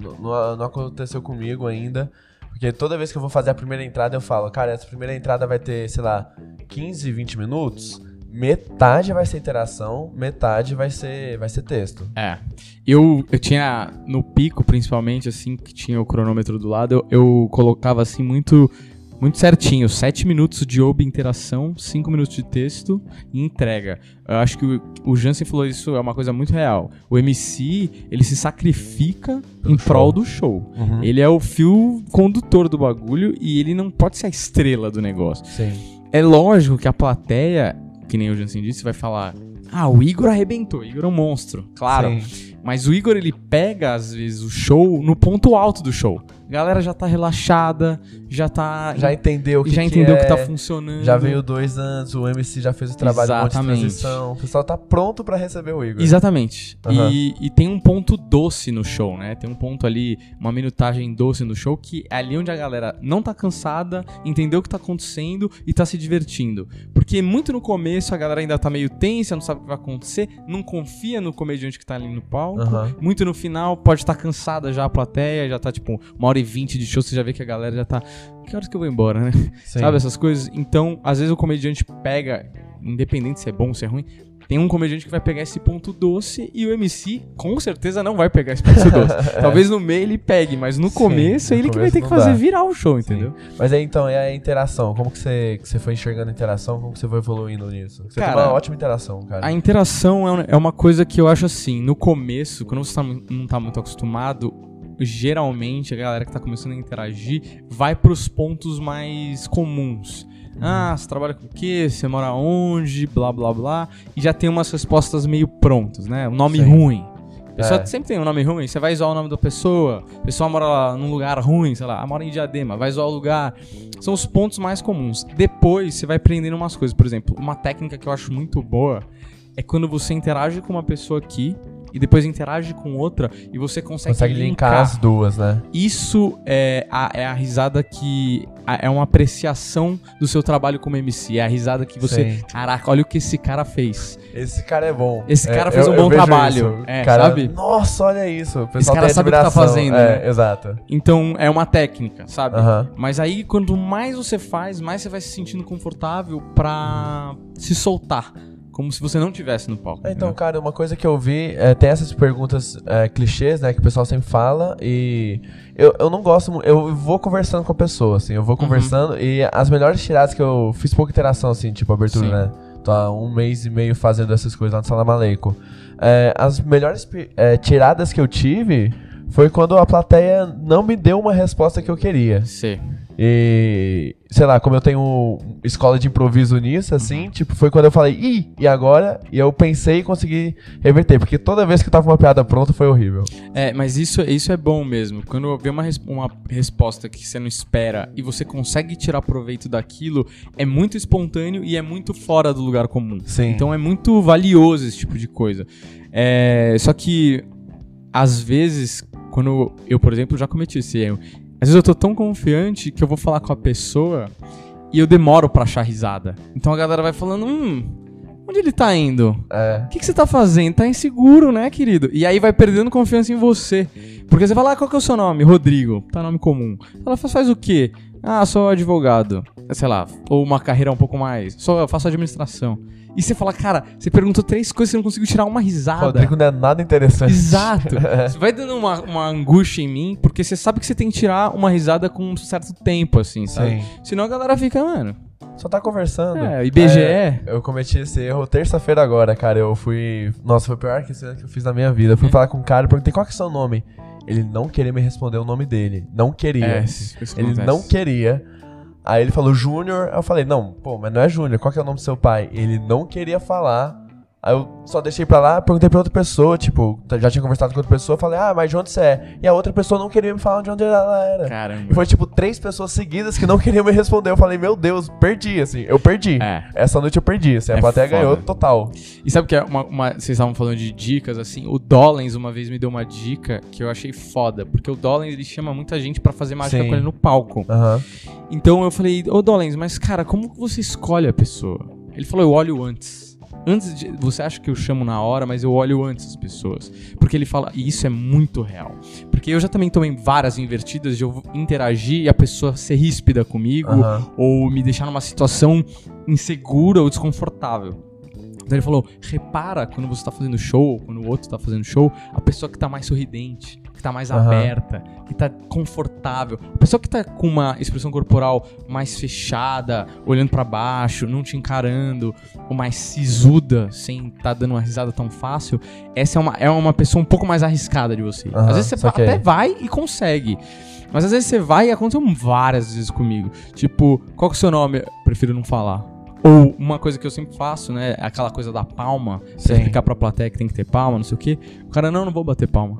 não aconteceu comigo ainda. Porque toda vez que eu vou fazer a primeira entrada, eu falo, cara, essa primeira entrada vai ter, sei lá, 15, 20 minutos. Metade vai ser interação, metade vai ser, vai ser texto. É. Eu, eu tinha, no pico, principalmente, assim, que tinha o cronômetro do lado, eu, eu colocava, assim, muito muito certinho. 7 minutos de ob interação, 5 minutos de texto e entrega. Eu acho que o, o Jansen falou isso, é uma coisa muito real. O MC, ele se sacrifica Pelo em prol show. do show. Uhum. Ele é o fio condutor do bagulho e ele não pode ser a estrela do negócio. Sim. É lógico que a plateia, que nem o Jansen disse, vai falar: Ah, o Igor arrebentou, o Igor é um monstro. Claro. Sim. Mas o Igor, ele pega, às vezes, o show no ponto alto do show. Galera já tá relaxada, já tá. Já entendeu o que já que entendeu é, que tá funcionando. Já veio dois anos, o MC já fez o trabalho de Exatamente. transição. O pessoal tá pronto pra receber o Igor. Exatamente. Aham. E, e tem um ponto doce no show, né? Tem um ponto ali, uma minutagem doce no show, que é ali onde a galera não tá cansada, entendeu o que tá acontecendo e tá se divertindo. Porque muito no começo a galera ainda tá meio tensa, não sabe o que vai acontecer, não confia no comediante que tá ali no palco. Aham. Muito no final, pode estar cansada já a plateia, já tá tipo uma hora e vinte de show, você já vê que a galera já tá. Que horas que eu vou embora, né? Sim. Sabe essas coisas? Então, às vezes o comediante pega, independente se é bom ou se é ruim, tem um comediante que vai pegar esse ponto doce e o MC com certeza não vai pegar esse ponto doce. [laughs] Talvez no meio ele pegue, mas no Sim, começo é ele que vai começo ter que fazer dá. virar o show, entendeu? Mas aí então, é a interação. Como que você, que você foi enxergando a interação? Como que você foi evoluindo nisso? Você Cara, tem uma ótima interação, cara. A interação é é uma coisa que eu acho assim, no começo, quando você tá não tá muito acostumado, geralmente, a galera que tá começando a interagir vai pros pontos mais comuns. Ah, você trabalha com o quê? Você mora onde? Blá, blá, blá. E já tem umas respostas meio prontas, né? Um nome Sim. ruim. A pessoa É. sempre tem um nome ruim, você vai zoar o nome da pessoa, a pessoa mora lá num lugar ruim, sei lá, ah, mora em Diadema, vai zoar o lugar. São os pontos mais comuns. Depois você vai aprendendo umas coisas. Por exemplo, uma técnica que eu acho muito boa é quando você interage com uma pessoa aqui e depois interage com outra e você consegue, Consegue linkar as duas, né? Isso é a, é a risada que. a- É uma apreciação do seu trabalho como MC. É a risada que você. Sim. Caraca, olha o que esse cara fez. Esse cara é bom. Esse É, cara fez um bom trabalho. É, Cara, sabe? Nossa, olha isso. O pessoal cara sabe o que tá fazendo, É, né? exato. Então é uma técnica, sabe? Aham. Mas aí, quanto mais você faz, mais você vai se sentindo confortável pra se soltar. Como se você não tivesse no palco. Então, entendeu? cara, uma coisa que eu vi é, tem essas perguntas é, clichês, né, que o pessoal sempre fala e eu, eu não gosto, eu vou conversando com a pessoa, assim, eu Uhum. vou conversando e as melhores tiradas que eu fiz pouca interação, assim, tipo abertura, Sim. né, tô há um mês e meio fazendo essas coisas lá no Sala Maleico. É, as melhores é, tiradas que eu tive foi quando a plateia não me deu uma resposta que eu queria. Sim. E, sei lá, como eu tenho escola de improviso nisso, assim, Uhum. tipo, foi quando eu falei, ih, e agora? E eu pensei e consegui reverter, porque toda vez que tava uma piada pronta foi horrível. É, mas isso, isso é bom mesmo. Quando vê uma, res- uma resposta que você não espera e você consegue tirar proveito daquilo, é muito espontâneo e é muito fora do lugar comum. Sim. Então é muito valioso esse tipo de coisa. É, só que, às vezes, quando eu, por exemplo, já cometi esse erro. Às vezes eu tô tão confiante que eu vou falar com a pessoa e eu demoro pra achar risada. Então a galera vai falando, hum, onde ele tá indo? É. O que, que você tá fazendo? Tá inseguro, né, querido? E aí vai perdendo confiança em você. Porque você fala, ah, qual que é o seu nome? Rodrigo. Tá nome comum. Ela faz, faz o quê? Ah, sou advogado. Sei lá, ou uma carreira um pouco mais. Só eu faço administração. E você fala, cara, você perguntou três coisas e você não conseguiu tirar uma risada. Rodrigo não é nada interessante. Exato. [laughs] Você vai dando uma, uma angústia em mim, porque você sabe que você tem que tirar uma risada com um certo tempo, assim, sabe? Sim. Senão a galera fica, mano. Só tá conversando. É, IBGE. É, eu cometi esse erro terça-feira agora, cara. Eu fui. Nossa, foi o pior que eu fiz na minha vida. Eu fui [laughs] falar com um cara e perguntei qual que é o seu nome. Ele não queria me responder o nome dele. Não queria. É, isso Ele acontece. não queria. Aí ele falou Júnior. Eu falei, não, pô, mas não é Júnior. Qual que é o nome do seu pai? Ele não queria falar. Aí eu só deixei pra lá, perguntei pra outra pessoa, tipo, já tinha conversado com outra pessoa, falei, ah, mas de onde você é? E a outra pessoa não queria me falar de onde ela era. Caramba. E foi tipo três pessoas seguidas que não queriam me responder. Eu falei, meu Deus, perdi, assim, eu perdi. É. Essa noite eu perdi, assim, a É plateia foda. ganhou total. E sabe que é uma, uma- vocês estavam falando de dicas, assim, o Dollens uma vez me deu uma dica que eu achei foda, porque o Dollens ele chama muita gente pra fazer mágica Sim. com ele no palco. Aham. Então eu falei, ô Dollens, mas cara, como você escolhe a pessoa? Ele falou, eu olho antes. Antes de. Você acha que eu chamo na hora, mas eu olho antes as pessoas. Porque ele fala, e isso é muito real. Porque eu já também tomei várias invertidas de eu interagir e a pessoa ser ríspida comigo, Aham. ou me deixar numa situação insegura ou desconfortável. Então ele falou: repara quando você tá fazendo show, ou quando o outro tá fazendo show, a pessoa que tá mais sorridente, que tá mais Aham. aberta, que tá confortável. A pessoa que tá com uma expressão corporal mais fechada, olhando pra baixo, não te encarando, ou mais sisuda, sem tá dando uma risada tão fácil, essa é uma, é uma pessoa um pouco mais arriscada de você. Aham, Às vezes você até vai e consegue. Mas às vezes você vai e aconteceu várias vezes comigo. Tipo, qual que é o seu nome? Eu prefiro não falar. Ou uma coisa que eu sempre faço, né? Aquela coisa da palma. Sim. explicar pra plateia que tem que ter palma, não sei o quê. O cara, não, não vou bater palma.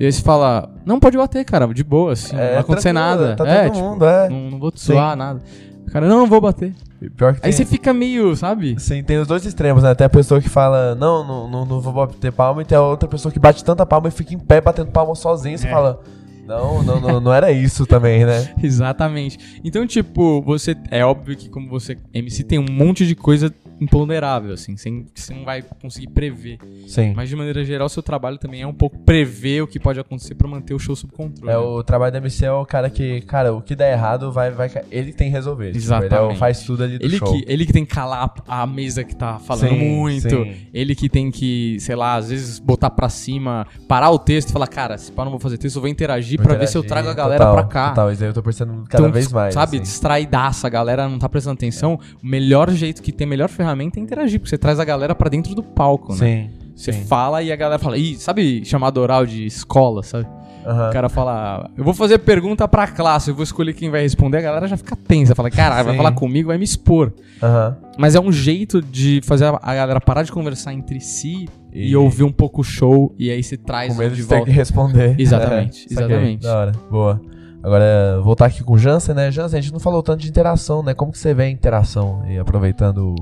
E aí você fala, não pode bater, cara, de boa, assim, não vai acontecer nada. Tá é, todo tipo, mundo, é. não, não vou te Sim. zoar, nada. O cara, não, não vou bater. Pior que Aí tem, você fica meio, sabe? Sim, tem os dois extremos, né? Tem a pessoa que fala, não, não, não, não vou bater palma, e tem a outra pessoa que bate tanta palma e fica em pé batendo palma sozinho, e você É. fala, não, não, não, não era isso também, né? [laughs] Exatamente. Então, tipo, você. É óbvio que, como você. MC tem um monte de coisa imponderável, assim, sem, que você não vai conseguir prever. Sim. Mas, de maneira geral, seu trabalho também é um pouco prever o que pode acontecer pra manter o show sob controle. É, o trabalho da MC é o cara que, cara, o que der errado, vai, vai, ele tem que resolver. Tipo, ele é Exatamente. faz tudo ali do Ele show. que, ele que tem que calar a mesa que tá falando Sim, muito. sim. Ele que tem que, sei lá, às vezes botar pra cima, parar o texto e falar, cara, se pá, não vou fazer texto, eu vou interagir pra ver se eu trago a galera total, pra cá. Total, isso aí eu tô percebendo cada Então, vez mais. Sabe, assim. distraidaça, a galera não tá prestando atenção. O melhor jeito que tem, a melhor ferramenta é interagir, porque você traz a galera pra dentro do palco, né? Sim. Você sim. fala e a galera fala, Ih, sabe chamado oral de escola, sabe? Aham. O cara fala, eu vou fazer pergunta pra classe, eu vou escolher quem vai responder, a galera já fica tensa, fala, caralho, vai falar comigo, vai me expor. Aham. Mas é um jeito de fazer a- galera parar de conversar entre si e, E- ouvir um pouco o show, e aí você traz Com medo de de ter que responder. Exatamente, [laughs] É, exatamente. Da hora, boa. Agora, voltar aqui com o Jansen, né? Jansen, a gente não falou tanto de interação, né? Como que você vê a interação? E aproveitando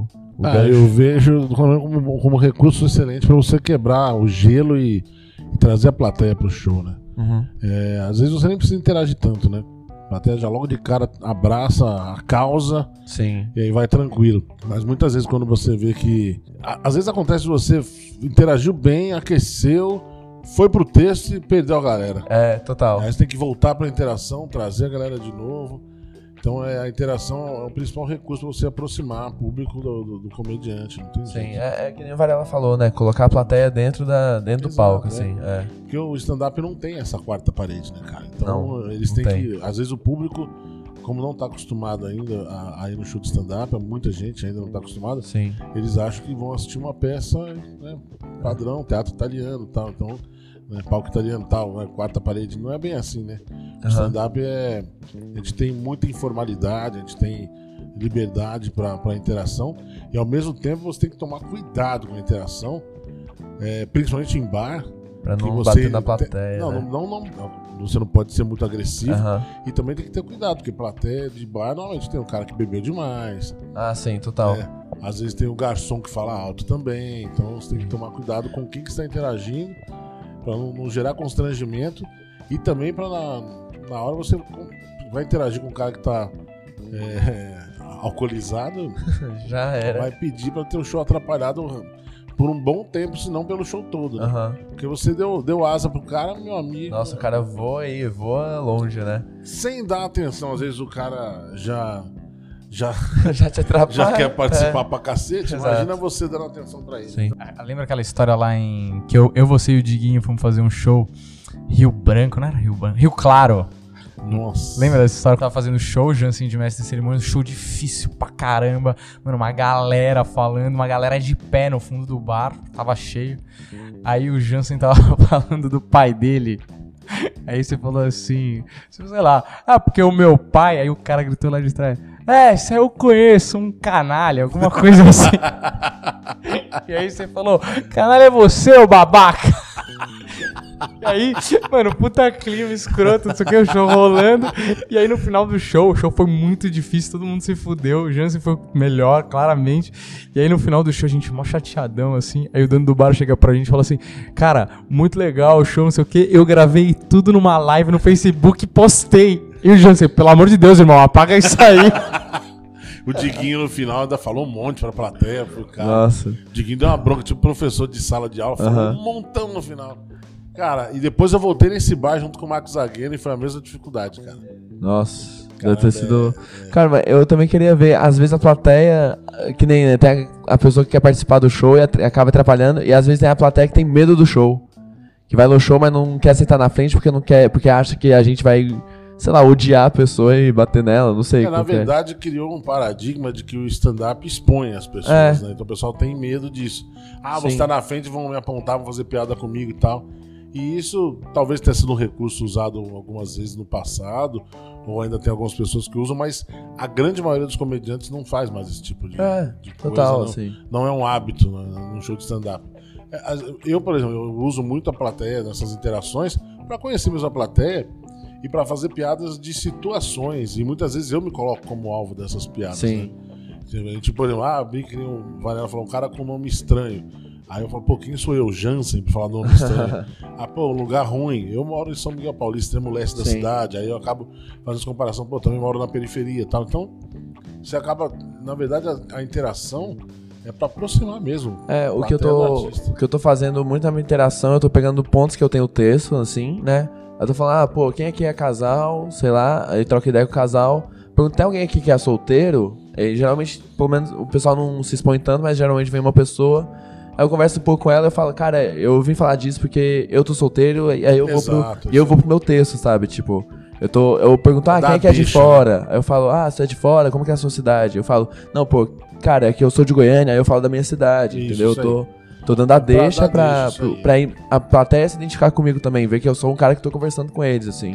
Ah, eu vejo como, como, como recurso excelente pra você quebrar o gelo e, e trazer a plateia pro show, né? Uhum. É, às vezes você nem precisa interagir tanto, né? A plateia já logo de cara abraça a causa Sim. e aí vai tranquilo. Mas muitas vezes quando você vê que. a- Às vezes acontece você interagiu bem, aqueceu, foi pro texto e perdeu a galera. É, total. Aí você tem que voltar pra interação, trazer a galera de novo. Então é, a interação é o principal recurso pra você aproximar o público do, do- do comediante. Sim, é, é que nem o Varela falou, né? Colocar a plateia dentro, da, dentro do Exato, palco, é. assim. É. Porque o stand-up não tem essa quarta parede, né, cara? Então Não, eles têm que. Às vezes o público, como não tá acostumado ainda a, a ir no show de stand-up, muita gente ainda não tá acostumada, Sim. eles acham que vão assistir uma peça né, padrão, teatro italiano e tal. Então, né, palco italiano tal, né, quarta parede. Não é bem assim, né? O Aham. stand-up é. A gente tem muita informalidade, a gente tem liberdade para interação e ao mesmo tempo você tem que tomar cuidado com a interação, é, principalmente em bar. Pra não você bater na plateia. Não, né? não, não, não, Você não pode ser muito agressivo Aham. e também tem que ter cuidado, porque plateia de bar normalmente tem um cara que bebeu demais. Ah, sim, total. É, às vezes tem o garçom que fala alto também, então você tem que tomar cuidado com quem que está interagindo para não, não gerar constrangimento e também para na, na hora você vai interagir com um cara que tá é, [laughs] alcoolizado, [laughs] Já era. vai pedir para ter o show atrapalhado por um bom tempo, se não pelo show todo. né? Aham. Porque você deu, deu asa pro cara, meu amigo. Nossa, o cara voa aí, voa longe, né? Sem dar atenção, às vezes o cara já já, [laughs] Já te atrapalha. já quer participar pra cacete. Exato. Imagina você dando atenção pra ele. Sim. Ah, Lembra aquela história lá em. Que eu, eu você e o Diguinho fomos fazer um show. Rio Branco, não era Rio Branco? Rio Claro. Nossa. Lembra dessa história que tava fazendo show, Jansen de mestre de cerimônia? Um show difícil pra caramba. Mano, uma galera falando, uma galera de pé no fundo do bar, tava cheio. Aí o Jansen tava [laughs] falando do pai dele. Aí você falou assim, sei lá, ah, porque o meu pai, aí o cara gritou lá de trás, é, isso aí eu conheço, um canalha, alguma coisa assim. [laughs] e aí você falou, canalha é você, ô babaca. E aí, mano, puta clima escroto, não sei o que, o show rolando. E aí no final do show, o show foi muito difícil, todo mundo se fudeu. O Jansen foi melhor, claramente. E aí no final do show, a gente mó chateadão, assim. Aí o dono do bar chega pra gente e fala assim: Cara, muito legal o show, não sei o que. Eu gravei tudo numa live no Facebook e postei. E o Jansen, pelo amor de Deus, irmão, apaga isso aí. [laughs] O Diguinho no final ainda falou um monte pra plateia, pro cara. Nossa. O Diguinho deu uma bronca, tipo professor de sala de aula, falou um montão no final. Cara, e depois eu voltei nesse bar junto com o Marcos Zagueiro e foi a mesma dificuldade, cara. Nossa. Cara, deve ter sido. é- Cara, mas eu também queria ver, às vezes a plateia, que nem né, tem a pessoa que quer participar do show e acaba atrapalhando, e às vezes tem a plateia que tem medo do show. Que vai no show, mas não quer sentar na frente porque não quer, porque acha que a gente vai, sei lá, odiar a pessoa e bater nela, não sei. É, na é. verdade, criou um paradigma de que o stand-up expõe as pessoas, É. né? Então o pessoal tem medo disso. Ah, você Sim. tá na frente, vão me apontar, vão fazer piada comigo e tal. E isso talvez tenha sido um recurso usado algumas vezes no passado, ou ainda tem algumas pessoas que usam, mas a grande maioria dos comediantes não faz mais esse tipo de, É, de coisa. total, não. assim. não é um hábito né, num show de stand-up. É, Eu, por exemplo, eu uso muito a plateia nessas interações para conhecer mesmo a plateia e para fazer piadas de situações. E muitas vezes eu me coloco como alvo dessas piadas. Sim. Né? Tipo, por exemplo, ah, vi que nem o Varela falou, um cara com nome estranho. Aí eu falo, pô, quem sou eu? Jansen, pra falar nome estranho. [laughs] ah, pô, um lugar ruim. Eu moro em São Miguel Paulista, extremo leste da Sim. cidade. Aí eu acabo fazendo essa comparação, pô, também moro na periferia e tal. Então, você acaba, na verdade, a, a interação é pra aproximar mesmo. É, o que eu tô. O que eu tô fazendo muito na minha interação, eu tô pegando pontos que eu tenho texto, assim, né? Eu tô falando, ah, pô, quem aqui é casal, sei lá, aí troca ideia com o casal. Pergunta, tem alguém aqui que é solteiro? Aí, geralmente, pelo menos, o pessoal não se expõe tanto, mas geralmente vem uma pessoa. Aí eu converso um pouco com ela e eu falo, cara, eu vim falar disso porque eu tô solteiro, e aí eu vou Exato, pro. E eu vou pro meu texto, sabe? Tipo, eu tô. Eu pergunto, ah, quem é que é de bicha, fora? Aí eu falo, ah, você é de fora, como que é a sua cidade? Eu falo, não, pô, cara, é que eu sou de Goiânia, aí eu falo da minha cidade, Isso, entendeu? Eu tô, Tô dando a deixa pra, pra ir- a plateia se identificar comigo também, ver que eu sou um cara que tô conversando com eles, assim.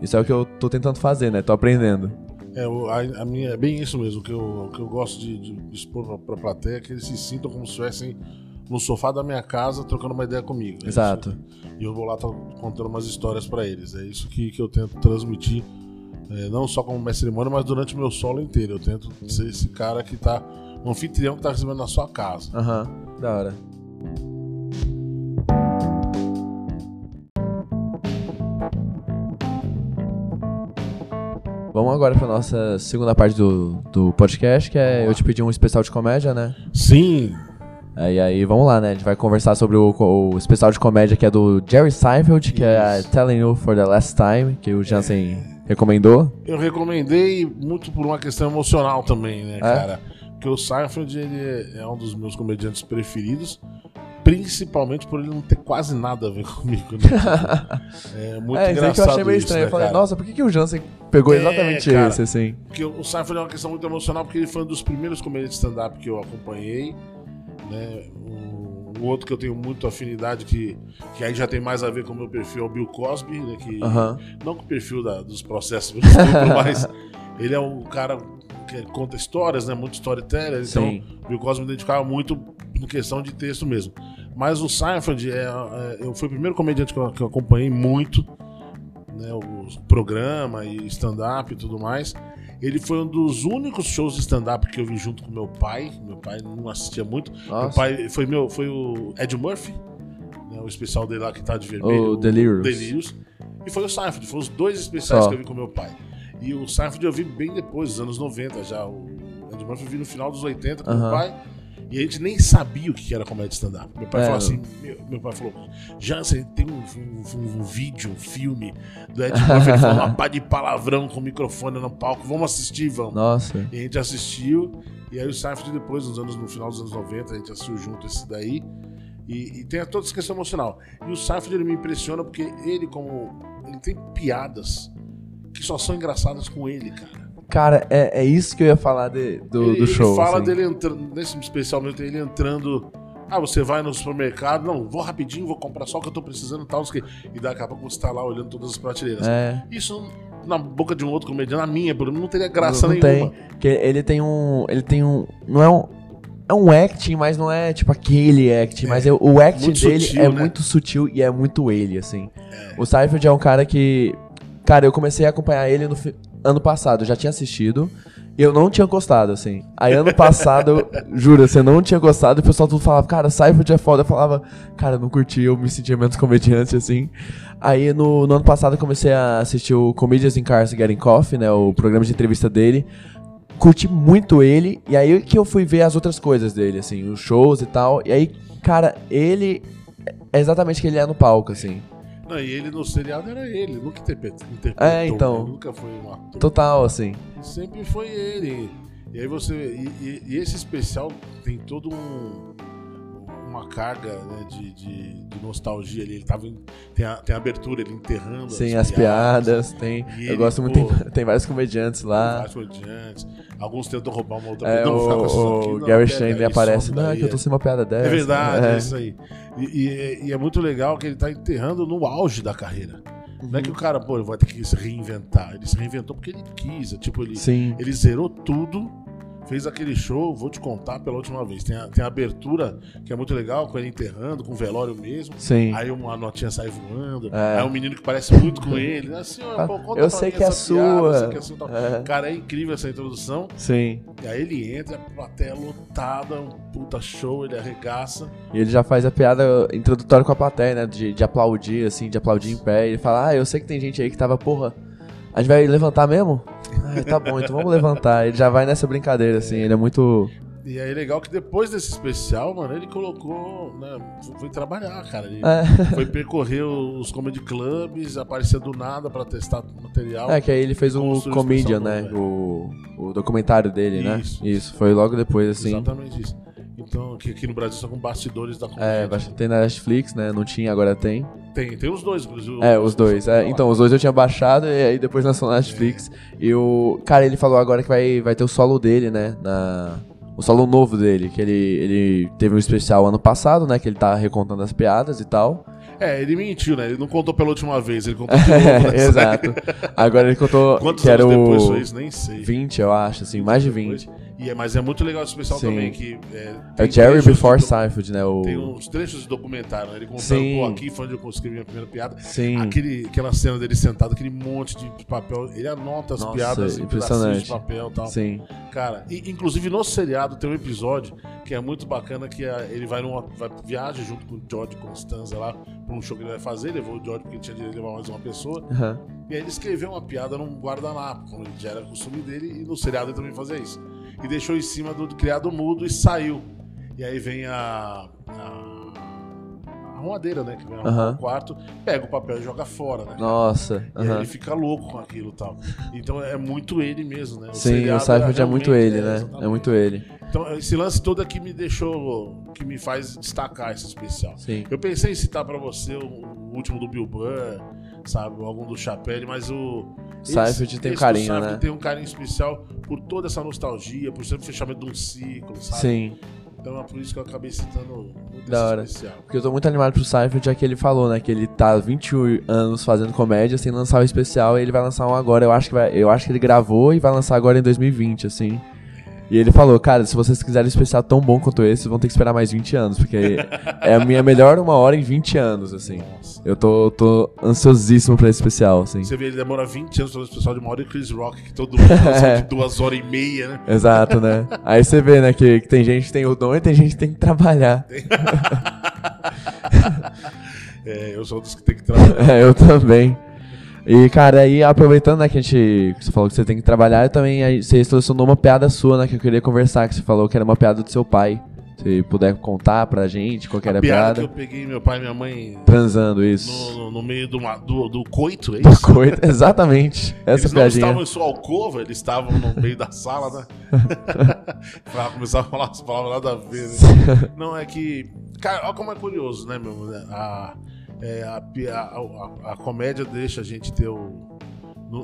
Isso é o que eu tô tentando fazer, né? Tô aprendendo. É, a, a minha, é bem isso mesmo. O que eu, que eu gosto de, de expor pra, pra plateia é que eles se sintam como se estivessem no sofá da minha casa trocando uma ideia comigo. É Exato. isso. E eu vou lá tô contando umas histórias pra eles. É isso que, que eu tento transmitir, é, não só como mestre cerimônia, mas durante o meu solo inteiro. Eu tento ser esse cara que tá. Um anfitrião que tá recebendo na sua casa. Aham, da hora. Vamos agora pra nossa segunda parte do, do podcast, que é eu te pedi um especial de comédia, né? Sim, Aí, aí, vamos lá, né? A gente vai conversar sobre o, o especial de comédia que é do Jerry Seinfeld, que é a Telling You for the Last Time, que o Jansen recomendou. eu recomendei muito por uma questão emocional também, né, É? cara? Porque o Seinfeld ele é- é um dos meus comediantes preferidos. Principalmente por ele não ter quase nada a ver [laughs] comigo. Né? É muito é, engraçado que eu achei meio isso, estranho. né, eu falei, cara? nossa, por que, que o Jansen pegou É, exatamente cara. esse, assim? Porque o Seinfeld é uma questão muito emocional, porque ele foi um dos primeiros comediantes de stand-up que eu acompanhei. Né? O, outro que eu tenho muito afinidade, que, que aí já tem mais a ver com o meu perfil, é o Bill Cosby, né? Que, Aham. Não com o perfil da- dos processos, [laughs] mas ele é um cara que conta histórias, né? Muito storyteller. Então, Sim. o Bill Cosby me identificava muito em questão de texto mesmo. Mas o Seinfeld é, é, eu foi o primeiro comediante que eu, que eu acompanhei muito, né? O programa e stand-up e tudo mais. Ele foi um dos únicos shows de stand-up que eu vi junto com meu pai. Meu pai não assistia muito. Meu Nossa. pai foi meu, foi o Ed Murphy, né, o especial dele lá que tá de vermelho. O Delirious. Delirious. E foi o Seinfeld, foram os dois especiais Só. que eu vi com meu pai. E o Seinfeld eu vi bem depois, dos anos 90 já. O Ed Murphy eu vi no final dos 80 com meu Aham. pai. E a gente nem sabia o que era comédia stand-up. Meu pai É, falou assim: meu, meu pai falou, Jansen, tem um, um- um- vídeo, um filme do Ed Murphy, falou uma pá de palavrão com o microfone no palco. Vamos assistir, vamos. Nossa. E a gente assistiu, e aí o Seinfeld depois, nos anos, no final dos anos 90, a gente assistiu junto esse daí. E, e tem toda essa questão emocional. E o Seinfeld ele me impressiona porque ele, como. Ele tem piadas que só são engraçadas com ele, cara. Cara, é, é isso que eu ia falar de- do, ele, do show. Ele fala assim. dele entrando, nesse especial mesmo, ele entrando. Ah, você vai no supermercado, não, vou rapidinho, vou comprar só o que eu tô precisando e tal. não quê. E daqui a pouco você tá lá olhando todas as prateleiras. É. Isso na boca de um outro comediante, na minha, pelo menos, não teria graça não nenhuma. tem. Porque ele tem um. Ele tem um. Não é um. É um acting, mas não é tipo aquele acting. mas é, o acting muito dele sutil, é né? muito sutil e é muito ele, assim. O Seinfeld é um cara que. Cara, eu comecei a acompanhar ele no ano passado. Eu já tinha assistido. E eu não tinha gostado, assim. Aí ano passado, [laughs] juro, você não tinha gostado. E o pessoal tudo falava, cara, Seinfeld é foda. Eu falava, cara, não curti. Eu me sentia menos comediante, assim. Aí no, no ano passado eu comecei a assistir o Comedians in Cars Getting Coffee, né? O programa de entrevista dele. Curti muito ele. E aí que eu fui ver as outras coisas dele, assim, os shows e tal. E aí, cara, ele é exatamente o que ele é no palco, assim. Não, e ele no seriado era ele, nunca interpre- interpretou. É, então. né? Nunca foi um ator. Total, assim. Sempre foi ele. E aí você. E, e- e esse especial tem todo um. Uma carga né, de, de, de nostalgia ali. Ele tava em- tem, a, tem a abertura, ele enterrando Sim, as piadas, tem. E eu ele, gosto muito, pô, tem, [laughs] tem vários comediantes lá. vários comediantes. Alguns tentam roubar uma outra É, Não, o, aqui, o não, Gary aí, aparece. Não, é que eu tô sem uma piada dessa. É verdade, é, É. isso aí. E, e- e é muito legal que ele tá enterrando no auge da carreira. Não é que o cara, pô, vai ter que se reinventar. Ele se reinventou porque ele quis. é Tipo, ele, Sim. ele zerou tudo, fez aquele show, vou te contar pela última vez. Tem a, tem a abertura, que é muito legal, com ele enterrando, com o velório mesmo. Sim. Aí uma notinha sai voando. É. Aí um menino que parece muito com ele. [laughs] Assim, ó, pô, conta Eu sei mim que é essa piada, sua. sei que é sua. É. Cara, é incrível essa introdução. Sim. E aí ele entra, a plateia lotada, um puta show, ele arregaça. E ele já faz a piada introdutória com a plateia, né? De, de aplaudir, assim, de aplaudir em pé. E ele fala, ah, eu sei que tem gente aí que tava, porra, a gente vai levantar mesmo? Ah, tá bom, então vamos levantar. Ele já vai nessa brincadeira, assim, ele é muito. E aí legal que depois desse especial, mano, ele colocou, né, foi- trabalhar, cara. Ele É. [laughs] foi percorrer os comedy clubs, aparecer do nada pra testar material. É, que aí ele fez Construiu Comedian, né? O, o documentário dele, né? Isso. Isso, foi logo depois, assim. Exatamente isso. Então, aqui, aqui no Brasil são com bastidores da comédia. É, baixa- tem na Netflix, né? Não tinha, agora tem. Tem, tem os dois, inclusive. É, os dois. É, então, os dois eu tinha baixado e aí depois lançou na Netflix. E o. Cara, ele falou agora que vai, vai ter o solo dele, né? Na, o solo novo dele, que ele, ele teve um especial ano passado, né? Que ele tá recontando as piadas e tal. É, ele mentiu, né? Ele não contou pela última vez, ele contou de [laughs] novo. né? Exato. Agora ele contou Quantos que era anos depois o foi isso? Nem sei. 20, eu acho, assim, mais de Depois. 20. E é, mas é muito legal esse especial Sim. também, que... É, É o Jerry Before do- Seinfeld, né? O... Tem uns trechos de documentário, né? Ele contando, Sim. pô, aqui foi onde eu escrevi minha primeira piada. Sim. Aquele, aquela cena dele sentado, aquele monte de papel. Ele anota as Nossa, piadas em pedacinhos impressionante. de papel e tal. Sim. Cara, e, inclusive no seriado tem um episódio que é muito bacana que é, ele vai numa vai, viaja junto com o George Constanza lá pra um show que ele vai fazer, levou o George porque ele tinha direito de levar mais uma pessoa. Aham. E aí ele escreveu uma piada num guardanapo, como já era costume dele, e no seriado ele também fazia isso. E deixou em cima do, do criado mudo e saiu. E aí vem a. a arrumadeira, né? Que vem arrumar Aham. o quarto, pega o papel e joga fora, né? Nossa. E aí aham. ele fica louco com aquilo e tal. Então é muito ele mesmo, né? Sim, seriado o Seinfeld é muito ele, né? exatamente. É muito ele. Então esse lance todo aqui me deixou. que me faz destacar esse especial. Sim. Eu pensei em citar pra você o, o último do Bill Burr, sabe? Algum do Chapelle, mas o. Seinfeld tem um carinho, Seinfeld né? tem um carinho especial por toda essa nostalgia, por ser o fechamento de um ciclo, sabe? Sim. Então é por isso que eu acabei citando muito Da hora. especial. Porque eu tô muito animado pro Seinfeld, já que ele falou, né? Que ele tá 21 anos fazendo comédia sem lançar o especial e ele vai lançar um agora. Eu acho que, vai, eu acho que ele gravou e vai lançar agora em 2020, assim. E ele falou, cara, se vocês quiserem um especial tão bom quanto esse, vão ter que esperar mais 20 anos, porque é a minha melhor uma hora em 20 anos, assim. Nossa. Eu tô, tô ansiosíssimo pra esse especial, assim. Você vê, ele demora 20 anos para o especial de uma hora e Chris Rock, que todo mundo [laughs] fala de duas horas e meia, né? Exato, né? Aí você vê, né, que, que tem gente que tem o dom e tem gente que tem que trabalhar. [laughs] É, eu sou um dos que tem que trabalhar. [laughs] É, eu também. E, cara, aí aproveitando, né, que a gente. que Você falou que você tem que trabalhar, eu também. Aí, você selecionou uma piada sua, né, que eu queria conversar, que você falou que era uma piada do seu pai. Se puder contar pra gente qual que era a piada piada. que eu peguei meu pai e minha mãe Transando isso. no, no- no meio do, ma- do, do coito, é isso? Coisa- Exatamente. [laughs] Essa eles não piadinha. estavam em sua alcova, eles estavam no meio da sala, né? [laughs] pra começar a falar as palavras nada a ver, né? [laughs] Não, é que. Cara, olha como é curioso, né, meu? A, é, a, a, a- comédia deixa a gente ter o.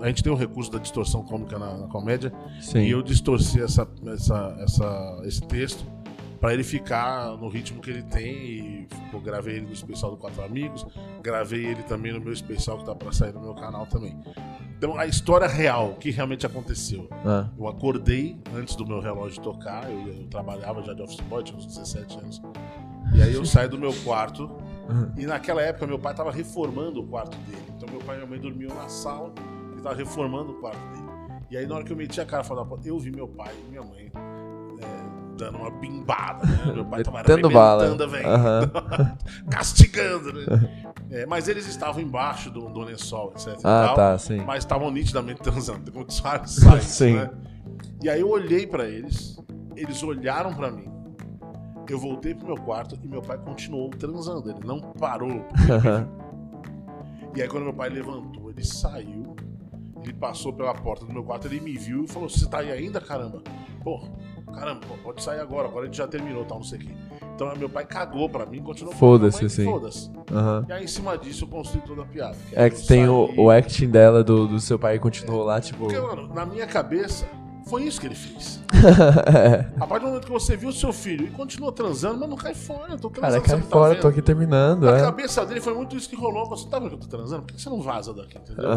A gente tem o recurso da distorção cômica na, na comédia. Sim. E eu distorci essa, essa, essa, esse texto pra ele ficar no ritmo que ele tem. E pô, gravei ele no especial do Quatro Amigos, gravei ele também no meu especial que tá pra sair no meu canal também. Então, a história real, o que realmente aconteceu. Ah, Eu acordei antes do meu relógio tocar, eu, eu trabalhava já de office boy, tinha uns 17 anos. E aí eu saí do meu quarto, e naquela época meu pai estava reformando o quarto dele. Então meu pai e minha mãe dormiam na sala, ele estava reformando o quarto dele. E aí na hora que eu meti a cara porta, eu vi meu pai e minha mãe é, dando uma bimbada, né? Meu pai tava Metendo bala. velho. Aham. [laughs] castigando, né? É, mas eles estavam embaixo do, do lençol, etc. Ah, tal, tá, sim. Mas estavam nitidamente transando, com vários sites, Sim. né? E aí eu olhei pra eles, eles olharam pra mim. Eu voltei pro meu quarto e meu pai continuou transando, ele não parou. [laughs] E aí quando meu pai levantou, ele saiu, ele passou pela porta do meu quarto, ele me viu e falou: "Você tá aí ainda, caramba?" Pô, caramba, pô, pode sair agora, agora a gente já terminou, tal, não sei o quê. Então meu pai cagou pra mim, continuou Foda-se, assim. Foda-se. Aham. E aí em cima disso eu construí toda a piada. É eu que tem o, saí- o acting dela do, do seu pai continuou lá, tipo. Porque, mano, na minha cabeça, foi isso que ele fez. [laughs] A partir do momento que você viu o seu filho e continua transando, mas não cai fora, eu tô Cara, transando. cai você não fora, tá tô aqui terminando, Na é. cabeça dele foi muito isso que rolou. Você tá vendo que eu tô transando? Por que você não vaza daqui, entendeu?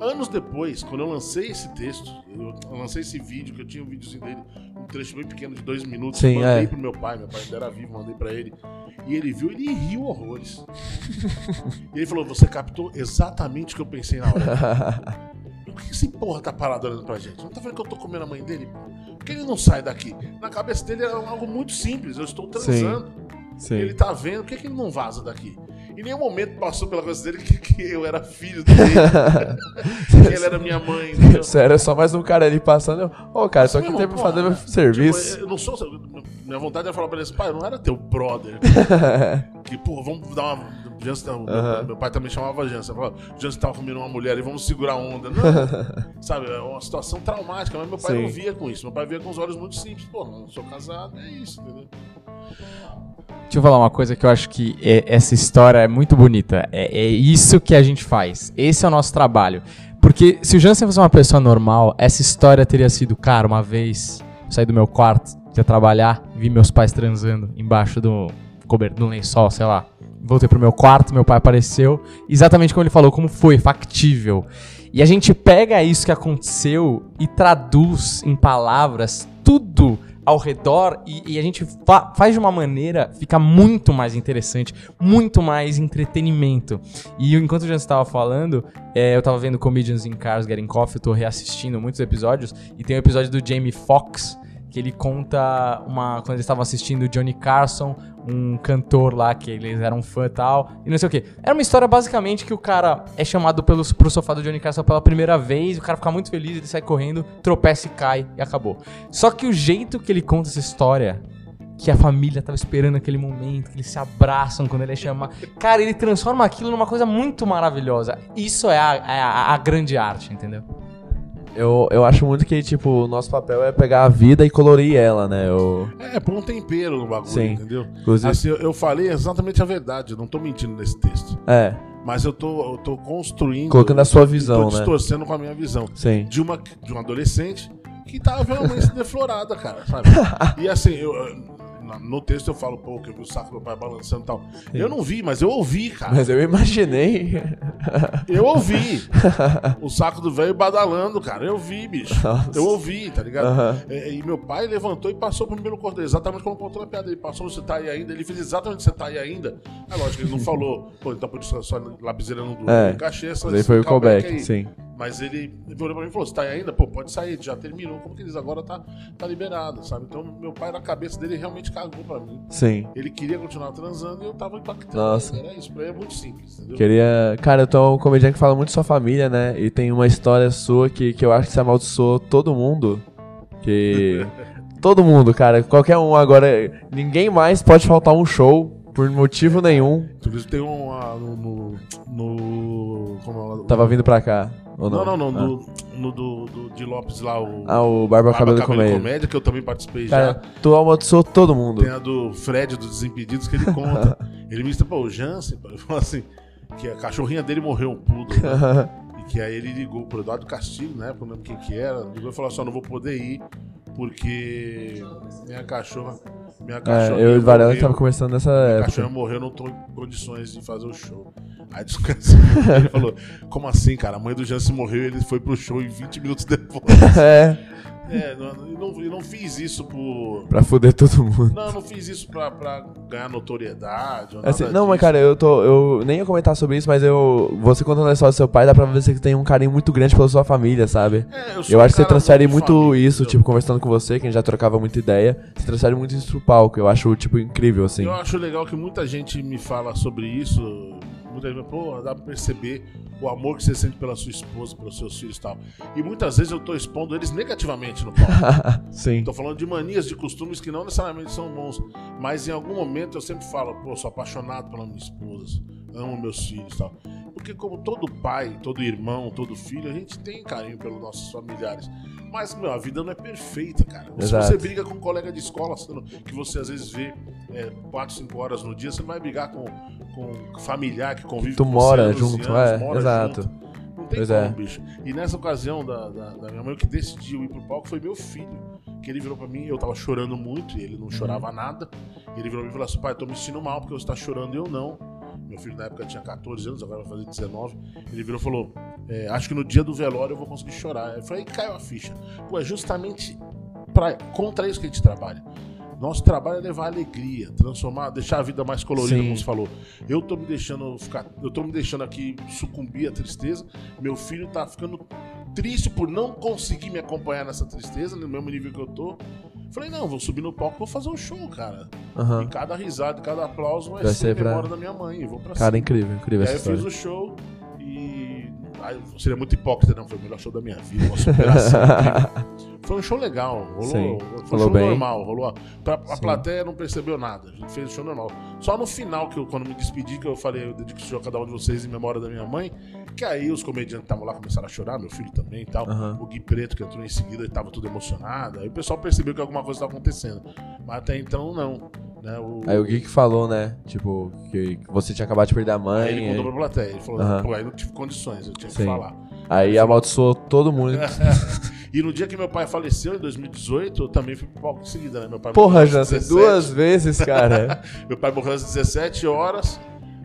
Anos depois, quando eu lancei esse texto, eu lancei esse vídeo, que eu tinha um videozinho dele, um trecho bem pequeno de dois minutos, Sim, mandei é. pro meu pai, meu pai ainda era vivo, mandei pra ele. E ele viu, ele riu horrores. [laughs] e ele falou: Você captou exatamente o que eu pensei na hora. [laughs] Por que esse porra tá parado olhando pra gente? Não tá vendo que eu tô comendo a mãe dele? Por que ele não sai daqui? Na cabeça dele era algo muito simples. Eu estou transando. Sim. Ele tá vendo, por que, que ele não vaza daqui? Em nenhum momento passou pela cabeça dele que, que eu era filho dele. [laughs] que ele era minha mãe. entendeu? Sério, é só mais um cara ali passando. Ô, cara, só que tem pra fazer meu serviço. Tipo, eu não sou. Minha vontade era falar pra ele assim, pai, eu não era teu brother. [laughs] que, pô, vamos dar uma. Jansen, Aham. Meu pai também chamava Jansen. Falava, Jansen tava comendo uma mulher e vamos segurar a onda. Não, [laughs] sabe, é uma situação traumática, mas meu pai Sim. não via com isso. Meu pai via com os olhos muito simples. Pô, não sou casado, é isso, entendeu? Deixa eu falar uma coisa que eu acho que é- essa história é muito bonita. É, é isso que a gente faz. Esse é o nosso trabalho. Porque se o Jansen fosse uma pessoa normal, essa história teria sido, cara, uma vez eu saí do meu quarto ia trabalhar, vi meus pais transando embaixo do cobertor, do lençol, sei lá. Voltei pro meu quarto, meu pai apareceu. Exatamente como ele falou, como foi, factível. E a gente pega isso que aconteceu e traduz em palavras tudo ao redor e, e a gente fa faz de uma maneira fica muito mais interessante, muito mais entretenimento. E enquanto o Jan estava falando, é, eu estava vendo Comedians in Cars Getting Coffee, eu tô reassistindo muitos episódios e tem um episódio do Jamie Foxx que ele conta uma quando eles estavam assistindo Johnny Carson, um cantor lá que eles eram fã e tal, e não sei o que. Era uma história basicamente que o cara é chamado pelo, pro sofá do Johnny Carson pela primeira vez, o cara fica muito feliz, ele sai correndo, tropeça e cai e acabou. Só que o jeito que ele conta essa história que a família tava esperando aquele momento, que eles se abraçam quando ele é chamado. Cara, ele transforma aquilo numa coisa muito maravilhosa. Isso é a, é a, a grande arte, entendeu? Eu, eu acho muito que, tipo, o nosso papel é pegar a vida e colorir ela, né? Eu... É, pôr um tempero no bagulho, Sim. entendeu? Inclusive- Assim, eu, falei exatamente a verdade, eu não tô mentindo nesse texto. É, Mas eu tô, eu tô construindo. Colocando a sua visão, tô né? distorcendo com a minha visão. sim. De uma, de uma adolescente que tava realmente [laughs] deflorada, cara, sabe? [laughs] E assim, eu, no texto eu falo, pô, que eu vi o saco do meu pai balançando e tal. Eu não vi, mas eu ouvi, cara. Mas eu imaginei. Eu ouvi. o saco do velho badalando, cara. Eu vi, bicho. Nossa. Eu ouvi, tá ligado? É, e meu pai levantou e passou pro primeiro cordeiro, exatamente como contou na piada. Ele passou, você tá aí ainda. Ele fez exatamente você tá aí ainda. É lógico ele não falou, pô, então por isso sua lapiseira não do É. cachê, essa Mas aí foi o callback sim. Mas ele olhou pra mim e falou: Você tá aí ainda? Pô, pode sair, já terminou. Como que eles agora tá, tá liberado, sabe? Então, meu pai, na cabeça dele, realmente cagou pra mim. Sim. Ele queria continuar transando e eu tava impactado. Nossa. Era isso, pra ele é muito simples, entendeu? Queria. Cara, eu tô um comediante que fala muito de sua família, né? E tem uma história sua que, que eu acho que você amaldiçoou todo mundo. Que. [laughs] todo mundo, cara. Qualquer um agora. Ninguém mais pode faltar um show por motivo nenhum. Inclusive tem um ah, no, no, no- como é o? Tava vindo pra cá. Ou não? Não, não, não. Ah. No, no do, do- de Lopes lá, o. Ah, o Barba Cabelo Cabelo Comédia. Comédia, que eu também participei Cara, já. tu amaldiçoou todo mundo. Tem a do Fred dos Desimpedidos que ele conta. [laughs] ele me disse, pô, o Jansen, ele falou assim, que a cachorrinha dele morreu um pudo. Né? [laughs] e que aí ele ligou pro Eduardo Castilho, né? Não lembro quem que era. Ligou e falou assim: não vou poder ir, porque minha cachorra. Minha É, cachorra. eu e o Varela que tava conversando nessa A época. cachorra morreu, eu não tô em condições de fazer o show. Aí descansou. [laughs] ele falou: Como assim, cara? A mãe do Jansen morreu e ele foi pro show em 20 minutos depois. [laughs] É, é, não, eu, não, eu não fiz isso por. pra fuder todo mundo. Não, eu não fiz isso pra, pra ganhar notoriedade. Ou Assim, nada não, mas disso. cara, eu tô. Eu nem ia comentar sobre isso, mas eu. Você contando a história do seu pai, dá pra ver que você tem um carinho muito grande pela sua família, sabe? É, sou Eu um acho que você transfere muito família, isso, tipo, conversando com você, que a gente já trocava muita ideia. Você transfere muito isso pro palco. Eu acho, tipo, incrível, assim. Eu acho legal que muita gente me fala sobre isso. Muita gente, pô, dá pra perceber o amor que você sente pela sua esposa, pelos seus filhos e tal. E muitas vezes eu tô expondo eles negativamente no palco. [laughs] Sim. Tô falando de manias, de costumes que não necessariamente são bons. Mas em algum momento eu sempre falo, pô, sou apaixonado pela minha esposa, amo meus filhos e tal. Porque como todo pai, todo irmão, todo filho, a gente tem carinho pelos nossos familiares. Mas, meu, a vida não é perfeita, cara. Se Exato. você briga com um colega de escola, que você às vezes vê 4, 5 horas no dia, você não vai brigar com, com um familiar que convive Tu com mora você junto, anos, é, mora exato. junto. Não tem Pois como, é. bicho. E nessa ocasião da, da, da minha mãe, o que decidiu ir pro palco foi meu filho. Que ele virou pra mim, eu tava chorando muito e ele não chorava nada. Ele virou pra mim e falou assim: pai, eu tô me sentindo mal porque você tá chorando e eu não. Meu filho na época tinha 14 anos, agora vai fazer 19. Ele virou e falou: é, Acho que no dia do velório eu vou conseguir chorar. Eu falei: caiu a ficha. Pô, é justamente pra, contra isso que a gente trabalha. Nosso trabalho é levar alegria, transformar, deixar a vida mais colorida, Sim. como você falou. Eu tô me deixando ficar, eu tô me deixando aqui sucumbir à tristeza. Meu filho tá ficando triste por não conseguir me acompanhar nessa tristeza, no mesmo nível que eu tô. Falei, não, vou subir no palco, vou fazer um show, cara. Aham. E cada risada, cada aplauso vai, Vai ser, pra- memória da minha mãe. Vou pra Cara, cima. incrível, incrível E aí eu fiz o show e. Aí, seria muito hipócrita, não. Foi o melhor show da minha vida, uma superação. [laughs] Foi um show legal, rolou. Sim, foi um falou show bem. normal, rolou. Pra, a Sim. plateia não percebeu nada. A gente fez o show normal. Só no final, que eu, quando me despedi, que eu falei, eu dedico esse show a cada um de vocês em memória da minha mãe, que aí os comediantes estavam lá, começaram a chorar, meu filho também e tal. Aham. O Gui Preto, que entrou em seguida, ele tava tudo emocionado. Aí o pessoal percebeu que alguma coisa estava acontecendo. Mas até então, não. Né? O, Aí o Gui que falou, né? Tipo, que que você tinha acabado de perder a mãe. Aí ele contou aí- pra plateia. Ele falou, Aham. pô, aí não tive condições, eu tinha que Sim. falar. Aí amaldiçoou todo mundo. [laughs] E no dia que meu pai faleceu, em 2018, eu também fui pro palco em seguida, né? Meu pai Porra, 17. duas vezes, cara. [laughs] Meu pai morreu às 17 horas.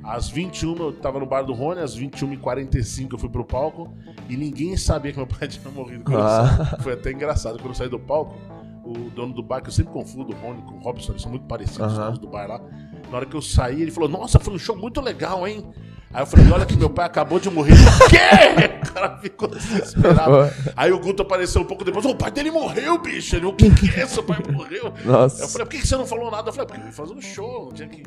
Às 21 eu tava no bar do Rony, às 21h45 eu fui pro palco e ninguém sabia que meu pai [laughs] tinha morrido. Ah. Foi até engraçado. Quando eu saí do palco, o dono do bar, que eu sempre confundo o Rony com o Robson, eles são muito parecidos, os donos do bar lá. Na hora que eu saí, ele falou: Nossa, foi um show muito legal, hein? Aí eu falei: Olha que meu pai acabou de morrer. [laughs] O quê? O cara ficou desesperado. Aí o Guto apareceu um pouco depois: O pai dele morreu, bicho. Ele: O que, que é? Seu pai morreu. Nossa. Eu falei, por que você não falou nada? Eu falei, porque eu ia fazer um show, não tinha que.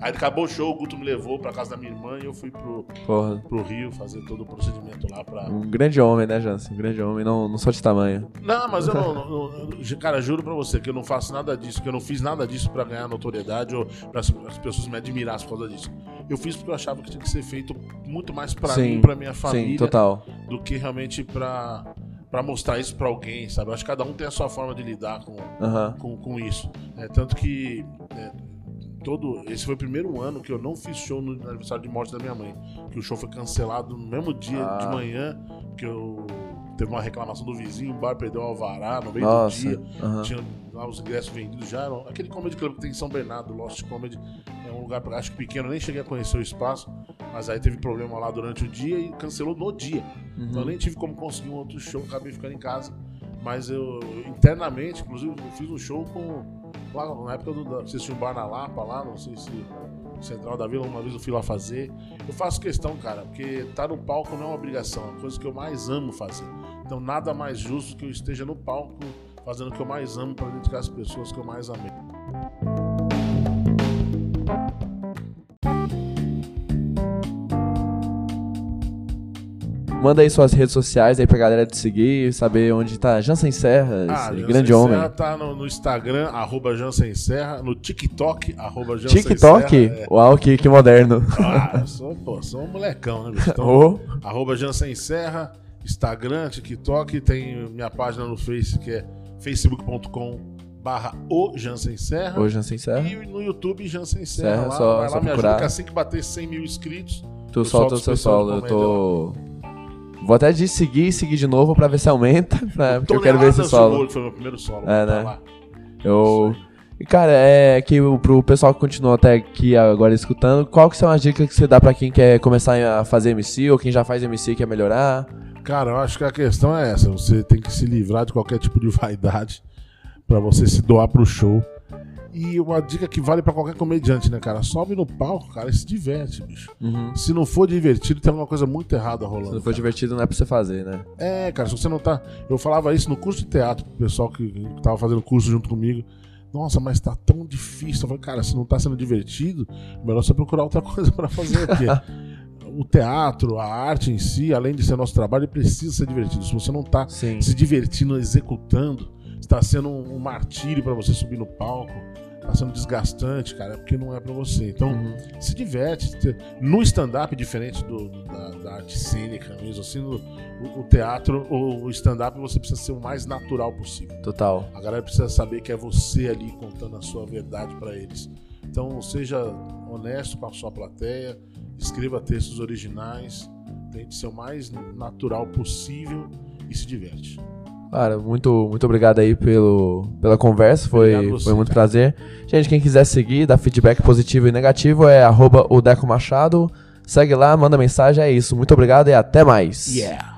Aí acabou o show, o Guto me levou pra casa da minha irmã e eu fui pro, Porra. pro Rio fazer todo o procedimento lá pra. Um grande homem, né, Jansen? Um grande homem, não, não só de tamanho. Não, mas eu não, não- Cara, juro pra você que eu não faço nada disso, que eu não fiz nada disso pra ganhar notoriedade ou pra as as pessoas me admirassem por causa disso. Eu fiz porque eu achava que tinha que ser feito muito mais pra Sim, mim, pra minha família, Sim, total. do que realmente pra, pra mostrar isso pra alguém, sabe? Eu acho que cada um tem a sua forma de lidar com, Aham. com, com isso. É, tanto que é, todo esse foi o primeiro ano que eu não fiz show no aniversário de morte da minha mãe. Que o show foi cancelado no mesmo dia Ah. de manhã, que eu teve uma reclamação do vizinho, o bar perdeu o alvará no meio Nossa. do dia. aham. Tinha lá os ingressos vendidos já. Eram, aquele comedy club que tem em São Bernardo, Lost Comedy, é um lugar, acho que pequeno, nem cheguei a conhecer o espaço, mas aí teve problema lá durante o dia e cancelou no dia. Então eu nem tive como conseguir um outro show, acabei ficando em casa. Mas eu, internamente, inclusive, eu fiz um show com. Lá na época do. tinham um bar na Lapa lá, não sei se. Central da Vila, uma vez eu fui lá fazer. Eu faço questão, cara, porque estar no palco não é uma obrigação, é uma coisa que eu mais amo fazer. Então nada mais justo que eu esteja no palco fazendo o que eu mais amo para dedicar às pessoas que eu mais amei. Manda aí suas redes sociais aí pra galera te seguir, saber onde tá Jansen Serra, esse Jansen grande Serra homem. tá no, no Instagram, arroba Jansen Serra, no TikTok, arroba Jansen TikTok? Serra, é. Uau, que, que moderno. Ah, eu sou, pô, sou um molecão, né, bicho? Então, [laughs] Ô, Arroba Jansen Serra, Instagram, TikTok, tem minha página no Face que é facebook.com barra o Jansen Serra. ô, Jansen Serra. E no YouTube Jansen Serra, Serra, lá, só- vai lá, só me ajuda procurar. que assim que bater 100 mil inscritos, Tu solta o seu solo. Eu tô. Vou até de seguir e seguir de novo pra ver se aumenta. [laughs] Pra... Porque eu quero ver esse solo. Foi meu primeiro solo. É, tá né? lá. Eu. E, Cara, é que o- pro pessoal que continua até aqui agora escutando, qual que são as dicas que você dá pra quem quer começar a fazer MC ou quem já faz MC e quer melhorar? Cara, eu acho que a questão é essa. Você tem que se livrar de qualquer tipo de [laughs] vaidade pra você se doar pro show. E uma dica que vale pra qualquer comediante, né, cara? Sobe no palco, cara, e se diverte, bicho. Uhum. Se não for divertido, tem alguma coisa muito errada Se rolando. não for cara. divertido, não é pra você fazer, né? É, cara, se você não tá. Eu falava isso no curso de teatro pro pessoal que, que tava fazendo curso junto comigo. Nossa, mas tá tão difícil. Eu falei, cara, se não tá sendo divertido, melhor você procurar outra [laughs] coisa pra fazer. Porque o teatro, a arte em si, além de ser nosso trabalho, precisa ser divertido. Se você não tá Sim. se divertindo, executando, está sendo um, martírio pra você subir no palco, tá sendo desgastante, cara, é porque não é pra você. Então, Uhum. se diverte. Te- No stand-up, diferente do, da, da arte cênica mesmo, assim, no, o, o teatro, o, o stand-up, você precisa ser o mais natural possível. Total. A galera precisa saber que é você ali contando a sua verdade pra eles. Então, seja honesto com a sua plateia, escreva textos originais, tente ser o mais natural possível e se diverte. Cara, muito, muito obrigado aí pelo, pela conversa, foi, Obrigado foi muito prazer. Gente, quem quiser seguir, dar feedback positivo e negativo é arroba o Deco Machado. Segue lá, manda mensagem, é isso. Muito obrigado e até mais. Yeah!